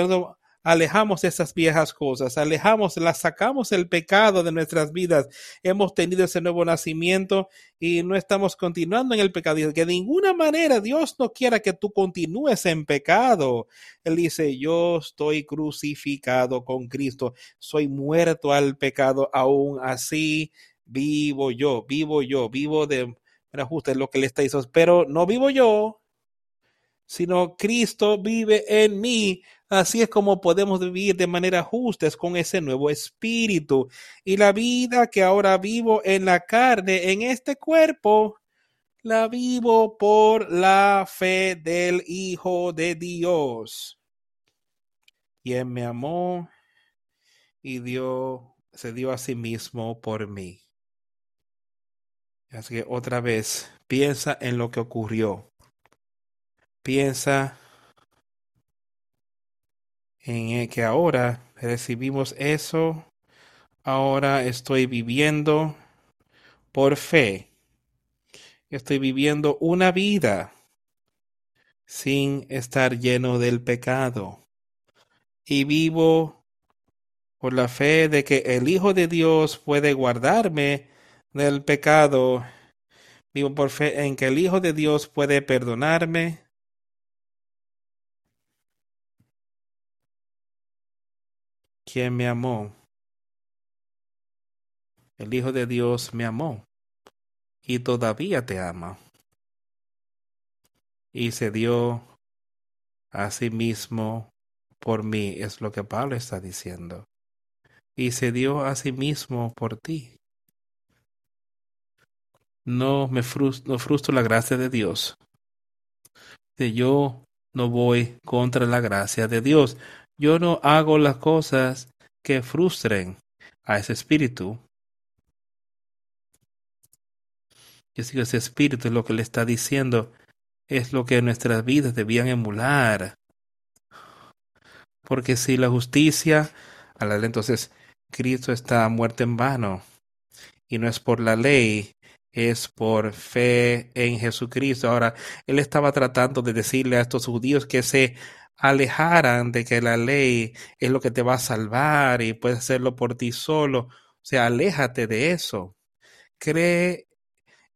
alejamos esas viejas cosas, alejamos, las sacamos el pecado de nuestras vidas. Hemos tenido ese nuevo nacimiento y no estamos continuando en el pecado. Que de ninguna manera Dios no quiera que tú continúes en pecado. Él dice, yo estoy crucificado con Cristo, soy muerto al pecado, aún así vivo yo, vivo yo, vivo de manera justa, es lo que le está diciendo, pero no vivo yo, sino Cristo vive en mí. Así es como podemos vivir de manera justa es con ese nuevo espíritu. Y la vida que ahora vivo en la carne, en este cuerpo, la vivo por la fe del Hijo de Dios, quien me amó y dio, se dio a sí mismo por mí. Así que otra vez, piensa en lo que ocurrió piensa en que ahora recibimos eso, ahora estoy viviendo por fe. Estoy viviendo una vida sin estar lleno del pecado. Y vivo por la fe de que el Hijo de Dios puede guardarme del pecado. Vivo por fe en que el Hijo de Dios puede perdonarme quien me amó. El Hijo de Dios me amó y todavía te ama. Y se dio a sí mismo por mí, es lo que Pablo está diciendo. Y se dio a sí mismo por ti. No me frustro, no frustro la gracia de Dios. Yo no voy contra la gracia de Dios. Yo no hago las cosas que frustren a ese espíritu. Y así que ese espíritu es lo que le está diciendo, es lo que nuestras vidas debían emular. Porque si la justicia, entonces Cristo está muerto en vano. Y no es por la ley, es por fe en Jesucristo. Ahora, él estaba tratando de decirle a estos judíos que se alejaran de que la ley es lo que te va a salvar y puedes hacerlo por ti solo. O sea, aléjate de eso. Cree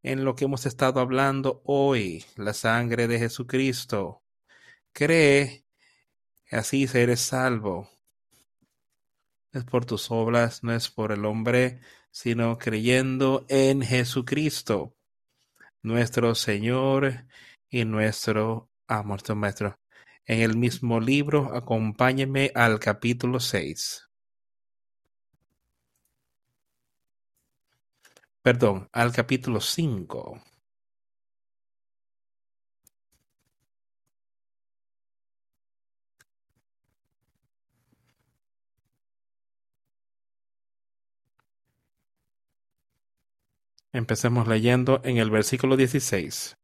en lo que hemos estado hablando hoy, la sangre de Jesucristo. Cree, así serás salvo. es por tus obras, no es por el hombre, sino creyendo en Jesucristo, nuestro Señor y nuestro amor, nuestro Maestro. En el mismo libro, acompáñeme al capítulo 6. Perdón, al capítulo 5. Empecemos leyendo en el versículo 16.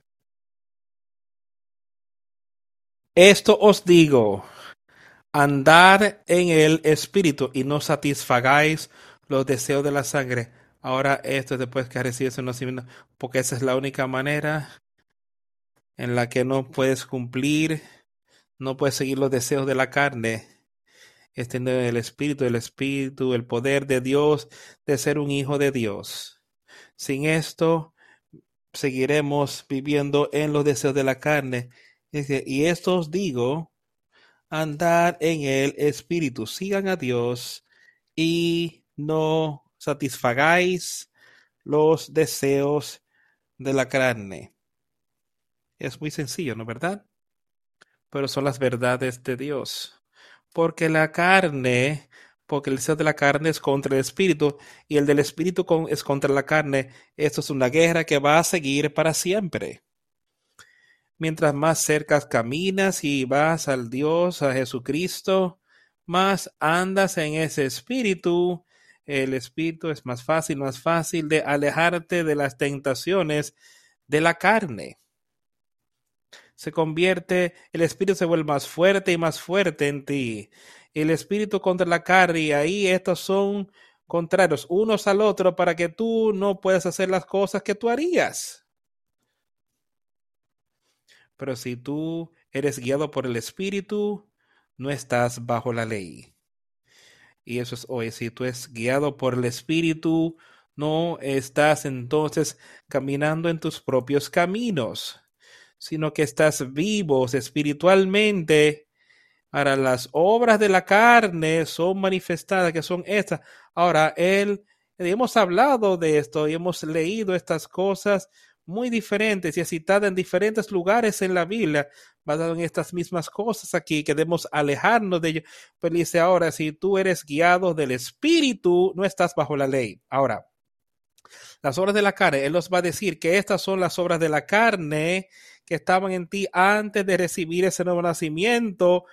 Esto os digo, andar en el espíritu y no satisfagáis los deseos de la sangre. Ahora esto después que recibes el nacimiento, porque esa es la única manera en la que no puedes cumplir, no puedes seguir los deseos de la carne. Es tener el espíritu, el espíritu, el poder de Dios, de ser un hijo de Dios. Sin esto, seguiremos viviendo en los deseos de la carne. Y esto os digo, andar en el Espíritu, sigan a Dios y no satisfagáis los deseos de la carne. Es muy sencillo, ¿no verdad? Pero son las verdades de Dios. Porque la carne porque el deseo de la carne es contra el espíritu y el del espíritu es contra la carne. Esto es una guerra que va a seguir para siempre. Mientras más cerca caminas y vas al Dios, a Jesucristo, más andas en ese espíritu. El espíritu es más fácil, más fácil de alejarte de las tentaciones de la carne. Se convierte, el espíritu se vuelve más fuerte y más fuerte en ti el espíritu contra la carne, y ahí estos son contrarios unos al otro para que tú no puedas hacer las cosas que tú harías. Pero si tú eres guiado por el espíritu, no estás bajo la ley. Y eso es hoy, si tú eres guiado por el espíritu, no estás entonces caminando en tus propios caminos, sino que estás vivos espiritualmente Ahora, las obras de la carne son manifestadas, que son estas. Ahora, él, hemos hablado de esto y hemos leído estas cosas muy diferentes y citadas en diferentes lugares en la Biblia, basado en estas mismas cosas aquí, que debemos alejarnos de ello. Pero dice ahora, si tú eres guiado del Espíritu, no estás bajo la ley. Ahora, las obras de la carne, Él nos va a decir que estas son las obras de la carne que estaban en ti antes de recibir ese nuevo nacimiento,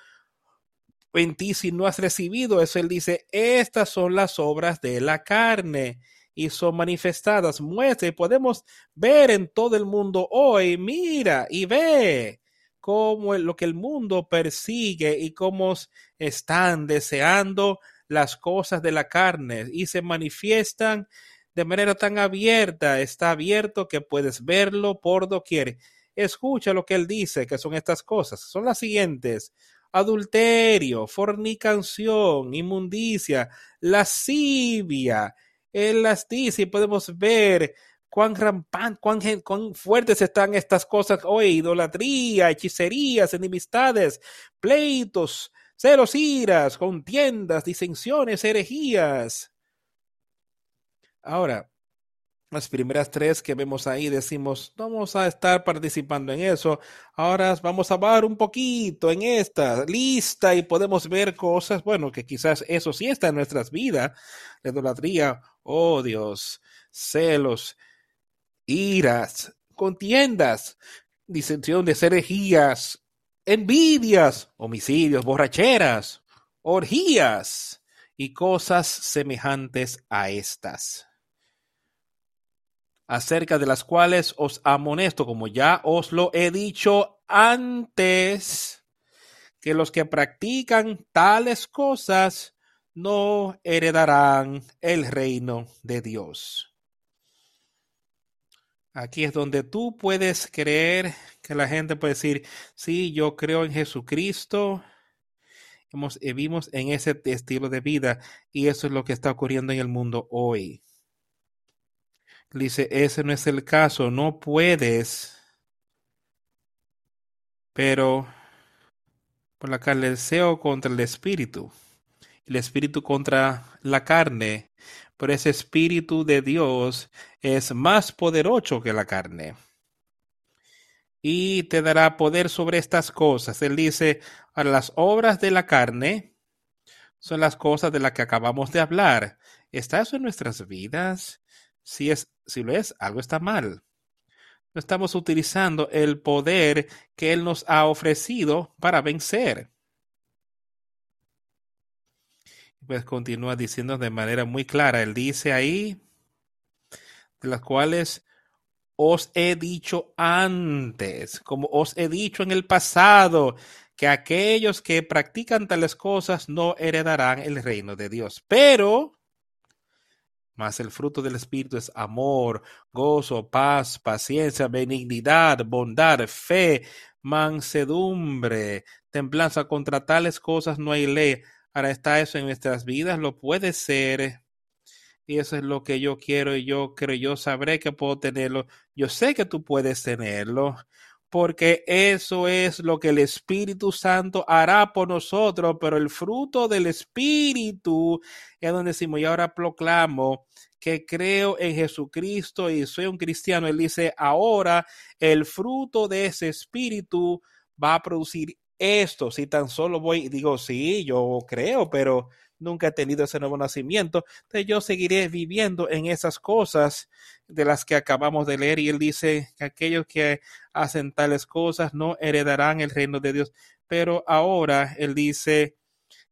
en ti si no has recibido eso. Él dice, estas son las obras de la carne y son manifestadas. Muestra y podemos ver en todo el mundo hoy, mira y ve cómo lo que el mundo persigue y cómo están deseando las cosas de la carne y se manifiestan de manera tan abierta, está abierto que puedes verlo por doquier. Escucha lo que él dice, que son estas cosas. Son las siguientes adulterio, fornicación, inmundicia, lascivia. Él las dice y podemos ver cuán rampante, cuán, cuán fuertes están estas cosas hoy, idolatría, hechicerías, enemistades, pleitos, celos, iras, contiendas, disensiones, herejías. Ahora, las primeras tres que vemos ahí decimos, vamos a estar participando en eso. Ahora vamos a ver un poquito en esta lista y podemos ver cosas, bueno, que quizás eso sí está en nuestras vidas. La idolatría, odios, celos, iras, contiendas, disensión de herejías, envidias, homicidios, borracheras, orgías y cosas semejantes a estas acerca de las cuales os amonesto, como ya os lo he dicho antes, que los que practican tales cosas no heredarán el reino de Dios. Aquí es donde tú puedes creer que la gente puede decir, sí, yo creo en Jesucristo. Hemos, vivimos en ese estilo de vida y eso es lo que está ocurriendo en el mundo hoy dice, ese no es el caso, no puedes, pero por la carne deseo contra el espíritu. el espíritu contra la carne, pero ese espíritu de Dios es más poderoso que la carne. Y te dará poder sobre estas cosas. Él dice, a las obras de la carne son las cosas de las que acabamos de hablar. ¿Está eso en nuestras vidas? Si, es, si lo es, algo está mal. No estamos utilizando el poder que Él nos ha ofrecido para vencer. Pues continúa diciendo de manera muy clara. Él dice ahí, de las cuales os he dicho antes, como os he dicho en el pasado, que aquellos que practican tales cosas no heredarán el reino de Dios. Pero, más el fruto del Espíritu es amor, gozo, paz, paciencia, benignidad, bondad, fe, mansedumbre, templanza. Contra tales cosas no hay ley. Ahora está eso en nuestras vidas, lo puede ser. Y eso es lo que yo quiero y yo creo, yo sabré que puedo tenerlo. Yo sé que tú puedes tenerlo porque eso es lo que el Espíritu Santo hará por nosotros, pero el fruto del Espíritu es donde decimos, y ahora proclamo que creo en Jesucristo y soy un cristiano. Él dice, ahora el fruto de ese Espíritu va a producir esto. Si tan solo voy, digo, sí, yo creo, pero nunca he tenido ese nuevo nacimiento, entonces yo seguiré viviendo en esas cosas de las que acabamos de leer. Y él dice que aquellos que hacen tales cosas no heredarán el reino de Dios. Pero ahora él dice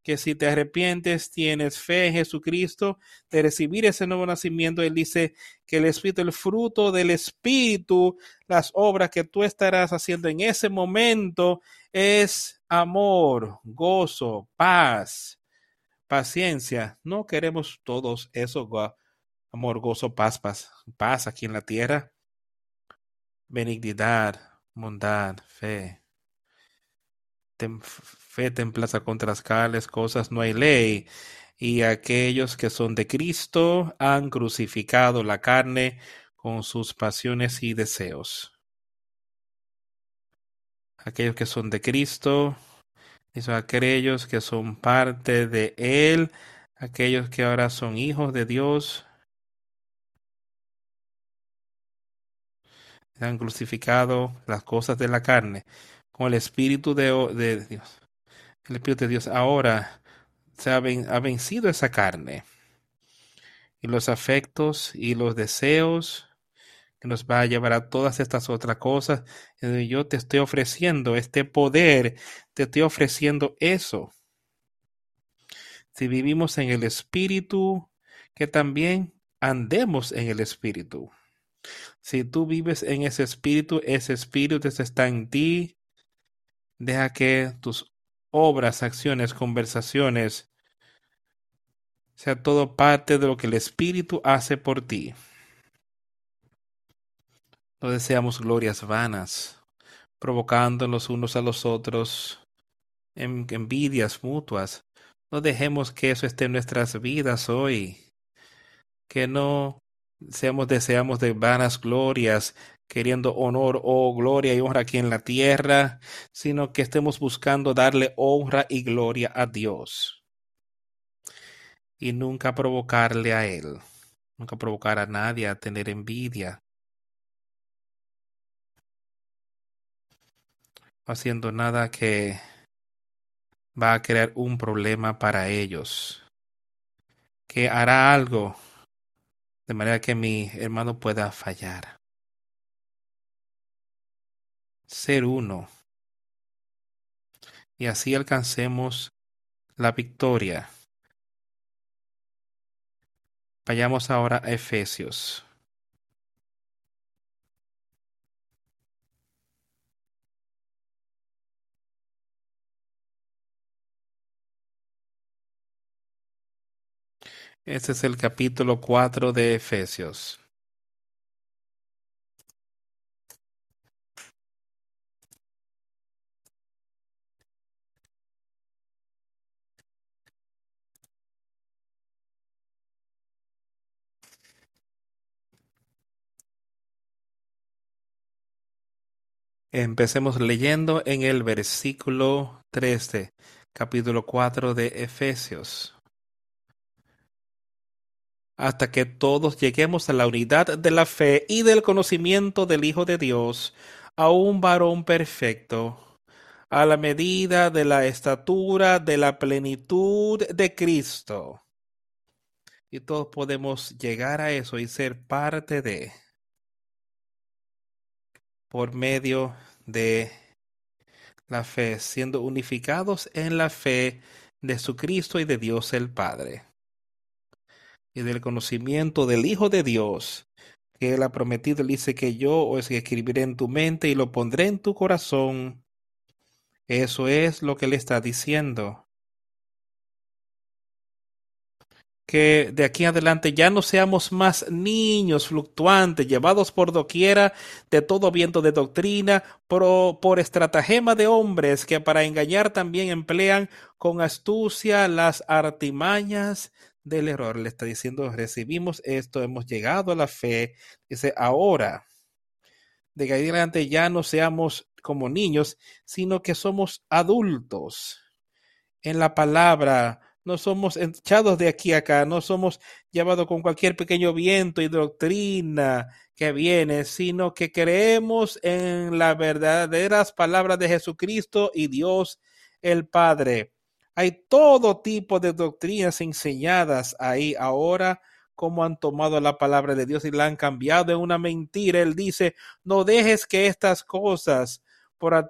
que si te arrepientes, tienes fe en Jesucristo, de recibir ese nuevo nacimiento, él dice que el Espíritu, el fruto del Espíritu, las obras que tú estarás haciendo en ese momento es amor, gozo, paz, paciencia. No queremos todos eso, amor, gozo, paz, paz, aquí en la tierra. Benignidad, bondad, fe. Fe templaza contra las cosas no hay ley. Y aquellos que son de Cristo han crucificado la carne con sus pasiones y deseos. Aquellos que son de Cristo y aquellos que son parte de Él, aquellos que ahora son hijos de Dios, han crucificado las cosas de la carne con el Espíritu de, Dios. El Espíritu de Dios ahora se ha, ha vencido esa carne y los afectos y los deseos nos va a llevar a todas estas otras cosas. Yo te estoy ofreciendo este poder, te estoy ofreciendo eso. Si vivimos en el Espíritu, que también andemos en el Espíritu. Si tú vives en ese Espíritu, ese Espíritu está en ti. Deja que tus obras, acciones, conversaciones, sea todo parte de lo que el Espíritu hace por ti. No deseamos glorias vanas, provocando los unos a los otros envidias mutuas. No dejemos que eso esté en nuestras vidas hoy. Que no seamos deseamos de vanas glorias, queriendo honor o gloria y honra aquí en la tierra, sino que estemos buscando darle honra y gloria a Dios. Y nunca provocarle a Él, nunca provocar a nadie a tener envidia, haciendo nada que va a crear un problema para ellos, que hará algo de manera que mi hermano pueda fallar. Ser uno. Y así alcancemos la victoria. Vayamos ahora a Efesios. Este es el capítulo 4 de Efesios. Empecemos leyendo en el versículo 13, capítulo 4 de Efesios. Hasta que todos lleguemos a la unidad de la fe y del conocimiento del Hijo de Dios, a un varón perfecto, a la medida de la estatura de la plenitud de Cristo. Y todos podemos llegar a eso y ser parte de, por medio de la fe, siendo unificados en la fe de Jesucristo y de Dios el Padre y del conocimiento del Hijo de Dios, que Él ha prometido. Él dice que yo os escribiré en tu mente y lo pondré en tu corazón. Eso es lo que Él está diciendo. que de aquí adelante ya no seamos más niños fluctuantes, llevados por doquiera de todo viento de doctrina, por, por estratagema de hombres que para engañar también emplean con astucia las artimañas del error. Le está diciendo, recibimos esto, hemos llegado a la fe. Dice, ahora, de que adelante ya no seamos como niños, sino que somos adultos en la palabra. No somos echados de aquí a acá, no somos llevados con cualquier pequeño viento y doctrina que viene, sino que creemos en las verdaderas palabras de Jesucristo y Dios el Padre. Hay todo tipo de doctrinas enseñadas ahí ahora, como han tomado la palabra de Dios y la han cambiado en una mentira. Él dice, no dejes que estas cosas por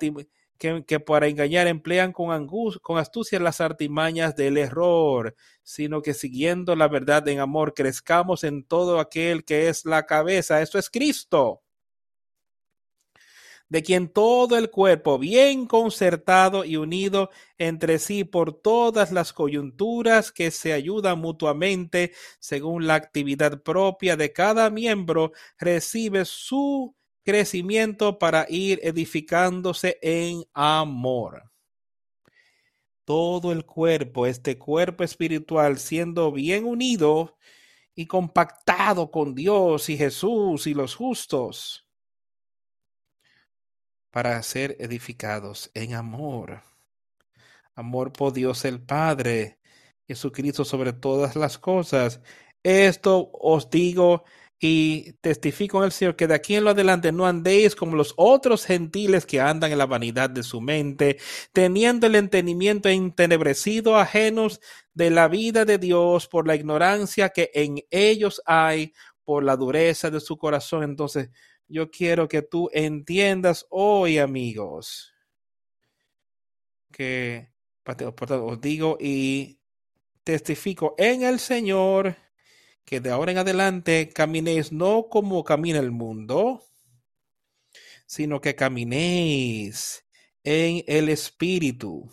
que, que, para engañar emplean con, con astucia las artimañas del error, sino que siguiendo la verdad en amor crezcamos en todo aquel que es la cabeza. Eso es Cristo de quien todo el cuerpo, bien concertado y unido entre sí por todas las coyunturas que se ayudan mutuamente según la actividad propia de cada miembro, recibe su crecimiento para ir edificándose en amor. Todo el cuerpo, este cuerpo espiritual, siendo bien unido y compactado con Dios y Jesús y los justos, para ser edificados en amor. Amor por Dios el Padre, Jesucristo sobre todas las cosas. Esto os digo y testifico en el Señor que de aquí en lo adelante no andéis como los otros gentiles que andan en la vanidad de su mente, teniendo el entendimiento entenebrecido, ajenos de la vida de Dios por la ignorancia que en ellos hay, por la dureza de su corazón. Entonces, yo quiero que tú entiendas hoy, amigos, que os digo y testifico en el Señor que de ahora en adelante caminéis no como camina el mundo, sino que caminéis en el Espíritu.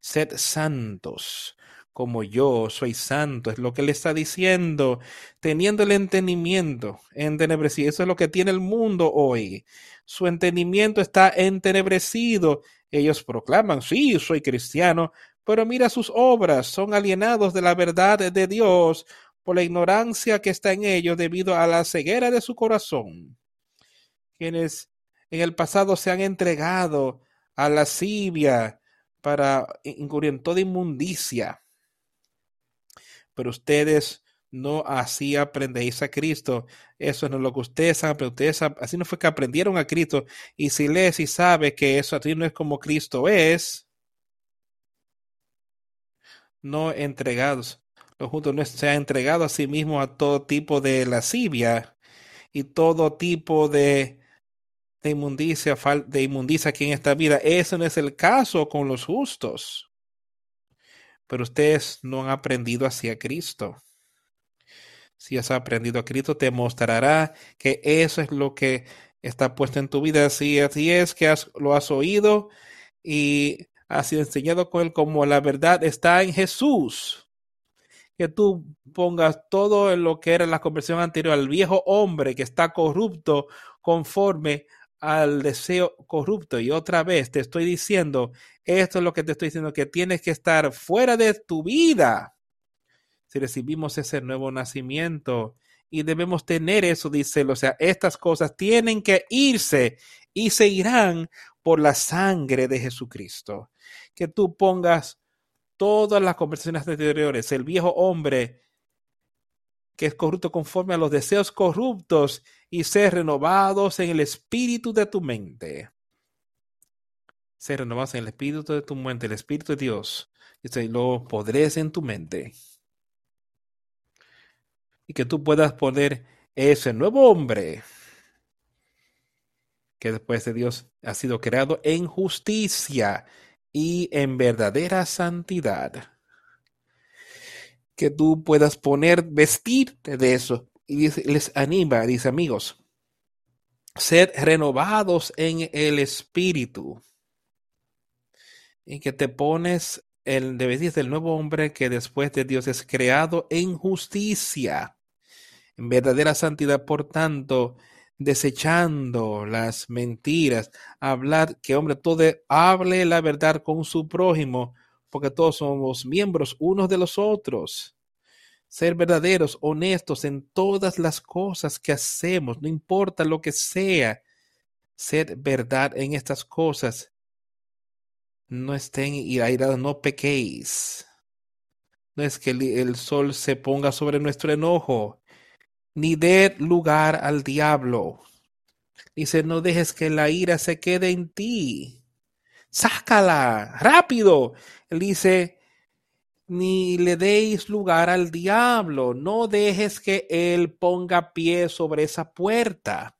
Sed santos, como yo soy santo, es lo que le está diciendo, teniendo el entendimiento entenebrecido. Eso es lo que tiene el mundo hoy. Su entendimiento está entenebrecido. Ellos proclaman, sí, soy cristiano, pero mira sus obras, son alienados de la verdad de Dios por la ignorancia que está en ellos debido a la ceguera de su corazón. Quienes en el pasado se han entregado a la lascivia para incurrir en toda inmundicia pero ustedes no así aprendéis a Cristo. Eso no es lo que ustedes han aprendido. así no fue que aprendieron a Cristo. Y si lees y sabes que eso así no es como Cristo es, no entregados. Los juntos no se ha entregado a sí mismo a todo tipo de lascivia y todo tipo de, de inmundicia, de inmundicia aquí en esta vida. Eso no es el caso con los justos pero ustedes no han aprendido hacia Cristo. Si has aprendido a Cristo, te mostrará que eso es lo que está puesto en tu vida. Si así es que lo has oído y has sido enseñado con él como la verdad está en Jesús. Que tú pongas todo en lo que era la conversión anterior al viejo hombre que está corrupto conforme al deseo corrupto. Y otra vez te estoy diciendo, esto es lo que te estoy diciendo, que tienes que estar fuera de tu vida si recibimos ese nuevo nacimiento. Y debemos tener eso, dice él. O sea, estas cosas tienen que irse y se irán por la sangre de Jesucristo. Que tú pongas todas las conversaciones anteriores, el viejo hombre que es corrupto conforme a los deseos corruptos y ser renovados en el espíritu de tu mente. Ser renovados en el espíritu de tu mente, el espíritu de Dios. Y lo podres en tu mente. Y que tú puedas poner ese nuevo hombre que después de Dios ha sido creado en justicia y en verdadera santidad que tú puedas poner, vestirte de eso. Y les anima, dice amigos, sed renovados en el espíritu. Y que te pones el vestir del nuevo hombre que después de Dios es creado en justicia, en verdadera santidad, por tanto, desechando las mentiras, hablar que hombre todo hable la verdad con su prójimo, porque todos somos miembros unos de los otros. Ser verdaderos, honestos en todas las cosas que hacemos, no importa lo que sea. Ser verdad en estas cosas. No estén irados, no pequéis. No es que el sol se ponga sobre nuestro enojo, ni dé lugar al diablo. Dice, no dejes que la ira se quede en ti sácala, rápido. Él dice, ni le deis lugar al diablo, no dejes que él ponga pie sobre esa puerta.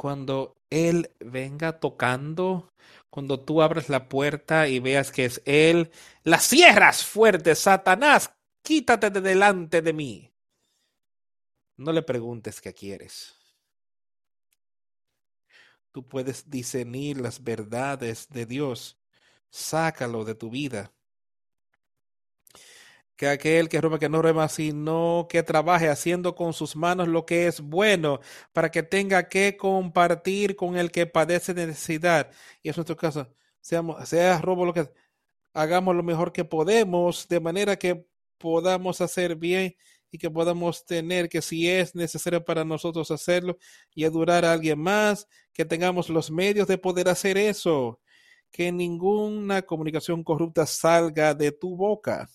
Cuando él venga tocando, cuando tú abres la puerta y veas que es él, la cierras fuerte, Satanás, quítate de delante de mí. No le preguntes qué quieres. Tú puedes discernir las verdades de Dios. Sácalo de tu vida. Que aquel que roba, que no roba, sino que trabaje haciendo con sus manos lo que es bueno, para que tenga que compartir con el que padece necesidad. Y es nuestro caso. Seamos, sea robo lo que hagamos lo mejor que podemos, de manera que podamos hacer bien y que podamos tener que si es necesario para nosotros hacerlo y adorar a alguien más, que tengamos los medios de poder hacer eso, que ninguna comunicación corrupta salga de tu boca,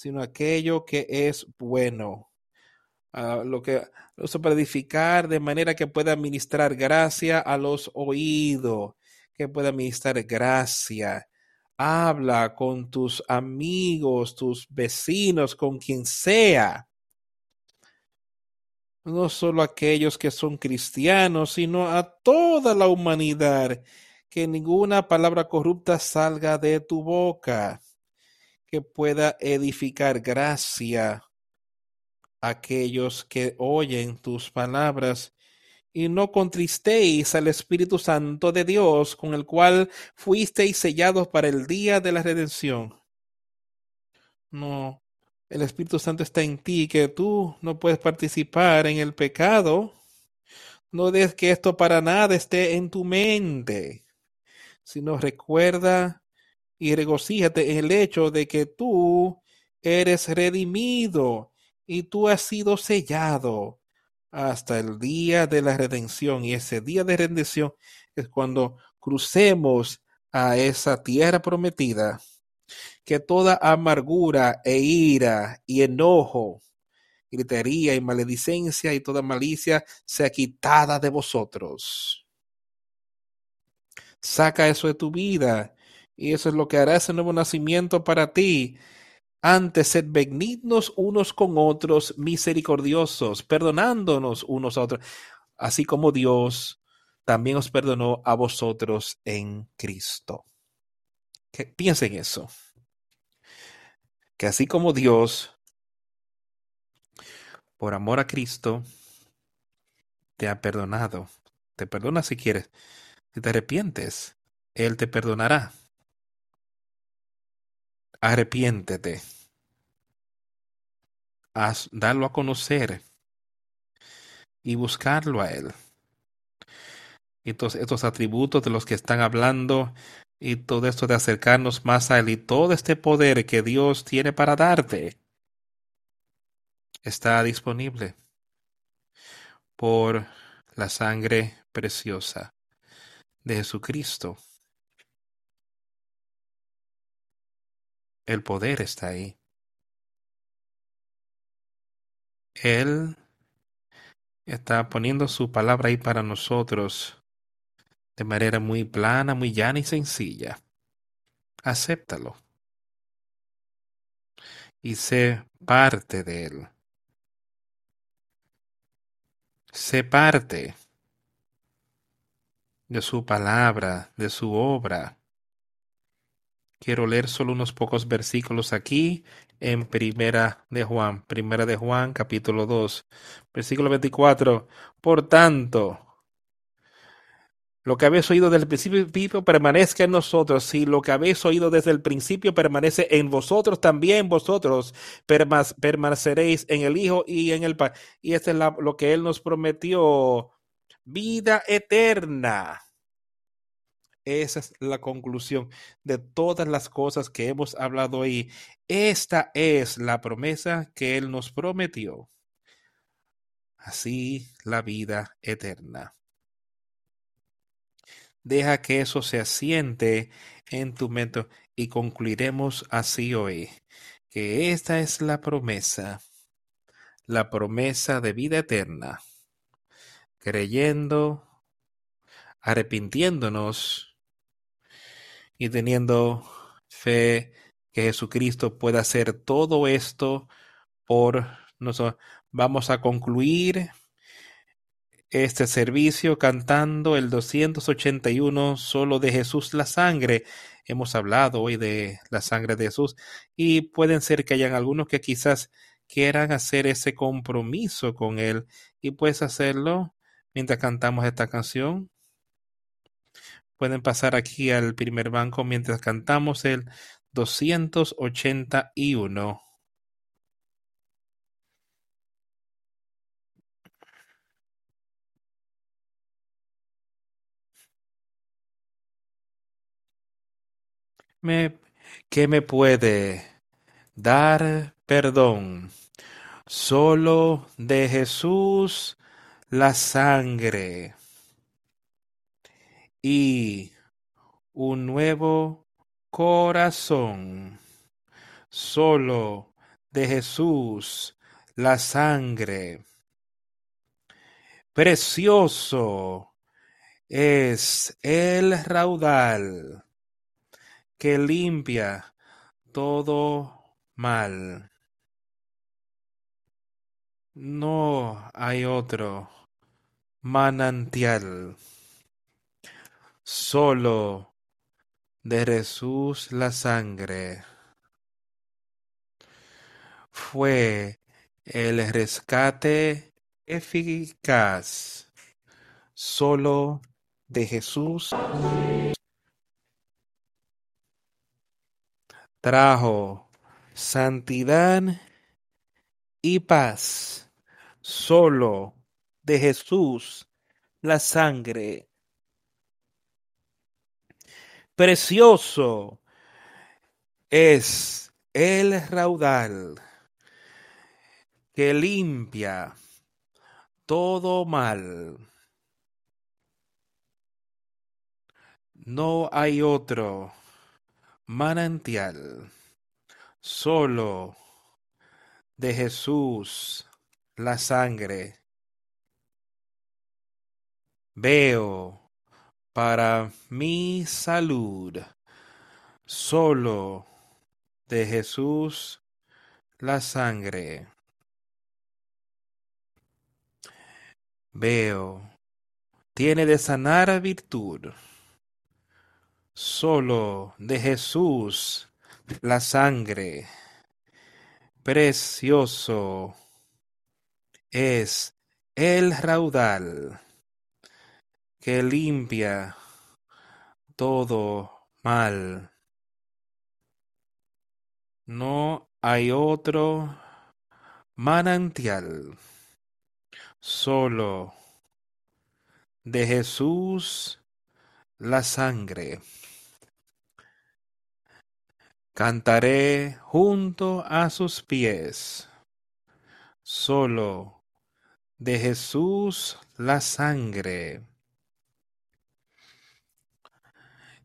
sino aquello que es bueno. Uh, lo que uso edificar de manera que pueda ministrar gracia a los oídos, que pueda ministrar gracia Habla con tus amigos, tus vecinos, con quien sea. No solo aquellos que son cristianos, sino a toda la humanidad. Que ninguna palabra corrupta salga de tu boca, que pueda edificar gracia a aquellos que oyen tus palabras y no contristéis al Espíritu Santo de Dios, con el cual fuisteis sellados para el día de la redención. No, el Espíritu Santo está en ti, que tú no puedes participar en el pecado. No des que esto para nada esté en tu mente, sino recuerda y regocíjate en el hecho de que tú eres redimido y tú has sido sellado hasta el día de la redención. Y ese día de redención es cuando crucemos a esa tierra prometida, que toda amargura e ira y enojo, gritería y maledicencia y toda malicia sea quitada de vosotros. Saca eso de tu vida y eso es lo que hará ese nuevo nacimiento para ti antes, sed benignos unos con otros, misericordiosos, perdonándonos unos a otros, así como Dios también os perdonó a vosotros en Cristo. Que piensen eso. Que así como Dios, por amor a Cristo, te ha perdonado, te perdona si quieres, si te arrepientes, Él te perdonará arrepiéntete. Haz, darlo a conocer y buscarlo a Él. Y todos estos atributos de los que están hablando y todo esto de acercarnos más a Él y todo este poder que Dios tiene para darte está disponible por la sangre preciosa de Jesucristo. El poder está ahí. Él está poniendo su palabra ahí para nosotros de manera muy plana, muy llana y sencilla. Acéptalo. Y sé parte de Él. Sé parte de su palabra, de su obra. Quiero leer solo unos pocos versículos aquí en Primera de Juan, Primera de Juan, capítulo 2, versículo 24. Por tanto, lo que habéis oído desde el principio permanezca en nosotros. Si lo que habéis oído desde el principio permanece en vosotros, también vosotros permaneceréis en el Hijo y en el Padre. Y este es lo que Él nos prometió. Vida eterna. Esa es la conclusión de todas las cosas que hemos hablado hoy. Esta es la promesa que Él nos prometió. Así la vida eterna. Deja que eso se asiente en tu mente y concluiremos así hoy, que esta es la promesa, la promesa de vida eterna, creyendo, arrepintiéndonos y teniendo fe que Jesucristo pueda hacer todo esto por nosotros. Vamos a concluir este servicio cantando el 281 solo de Jesús la sangre. Hemos hablado hoy de la sangre de Jesús y pueden ser que hayan algunos que quizás quieran hacer ese compromiso con Él y puedes hacerlo mientras cantamos esta canción. Pueden pasar aquí al primer banco mientras cantamos el 281. me, que me puede dar perdón. Solo de Jesús la sangre y un nuevo corazón. Solo de Jesús la sangre. Precioso es el raudal que limpia todo mal. No hay otro manantial, solo de Jesús la sangre. Fue el rescate eficaz, solo de Jesús trajo santidad y paz solo de Jesús la sangre. Precioso es el raudal que limpia todo mal. No hay otro manantial, solo de Jesús la sangre. Veo para mi salud, solo de Jesús la sangre. Veo, tiene de sanar virtud solo de Jesús la sangre. Precioso es el raudal que limpia todo mal. No hay otro manantial, solo de Jesús la sangre. Cantaré junto a sus pies. Solo de Jesús la sangre.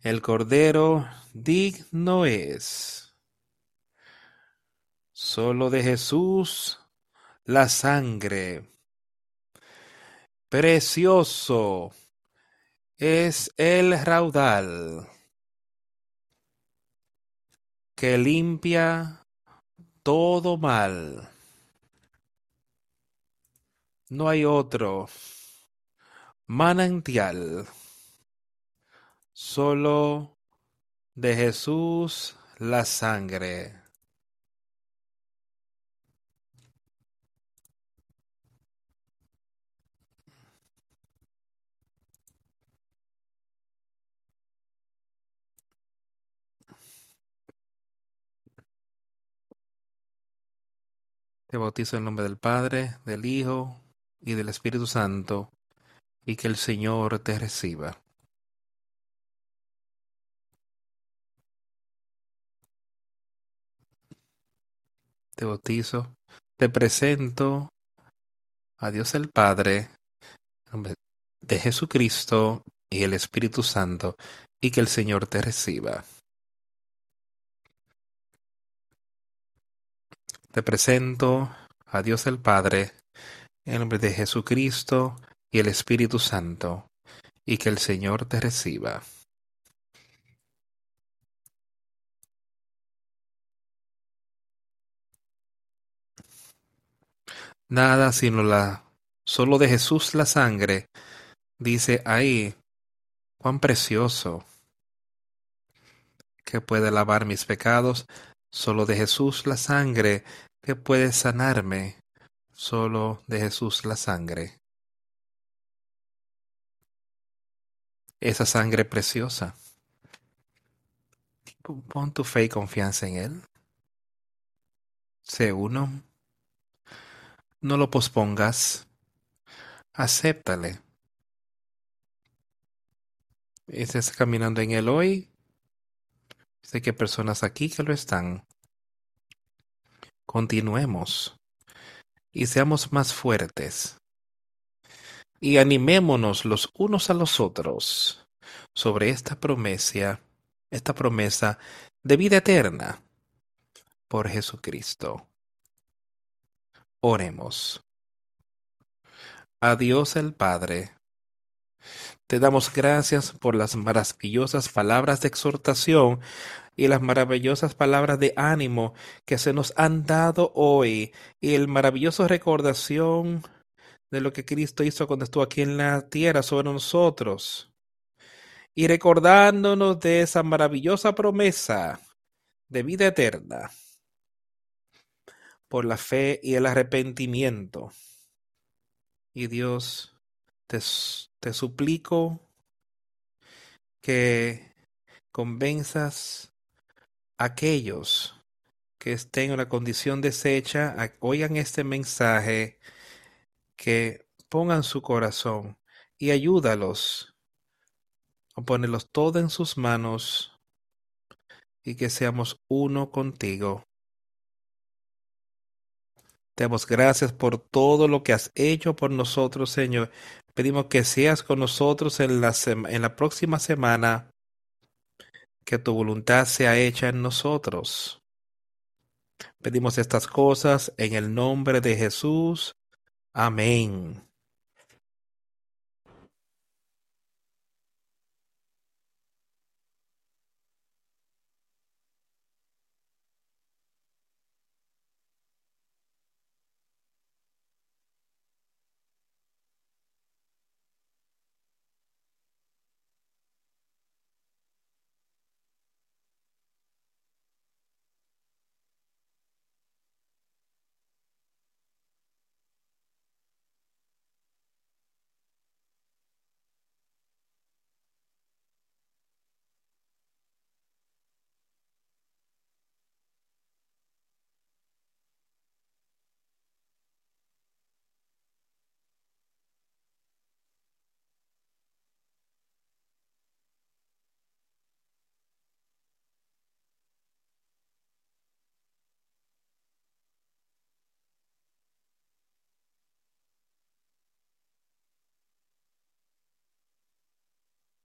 El Cordero digno es. Solo de Jesús la sangre. Precioso es el raudal que limpia todo mal. No hay otro manantial, solo de Jesús la sangre. Te bautizo en nombre del Padre, del Hijo y del Espíritu Santo, y que el Señor te reciba. Te bautizo, te presento a Dios el Padre, de Jesucristo y el Espíritu Santo, y que el Señor te reciba. Te presento a Dios el Padre, en nombre de Jesucristo y el Espíritu Santo, y que el Señor te reciba. Nada sino la solo de Jesús la sangre, dice ahí, cuán precioso que puede lavar mis pecados, solo de Jesús la sangre que puede sanarme, solo de Jesús la sangre. Esa sangre preciosa. Pon tu fe y confianza en Él. Sé uno. No lo pospongas. Acéptale. Estás caminando en Él hoy. Sé que hay personas aquí que lo están. Continuemos y seamos más fuertes. Y animémonos los unos a los otros sobre esta promesa, esta promesa de vida eterna por Jesucristo. Oremos. A Dios el Padre, te damos gracias por las maravillosas palabras de exhortación y las maravillosas palabras de ánimo que se nos han dado hoy y el maravilloso recordación de lo que Cristo hizo cuando estuvo aquí en la tierra sobre nosotros. Y recordándonos de esa maravillosa promesa de vida eterna por la fe y el arrepentimiento. Y Dios, te, te suplico que convenzas a aquellos que estén en la condición deshecha, oigan este mensaje, que pongan su corazón y ayúdalos a ponerlos todo en sus manos y que seamos uno contigo. Te damos gracias por todo lo que has hecho por nosotros, Señor. Pedimos que seas con nosotros en la, en la próxima semana, que tu voluntad sea hecha en nosotros. Pedimos estas cosas en el nombre de Jesús. Amén.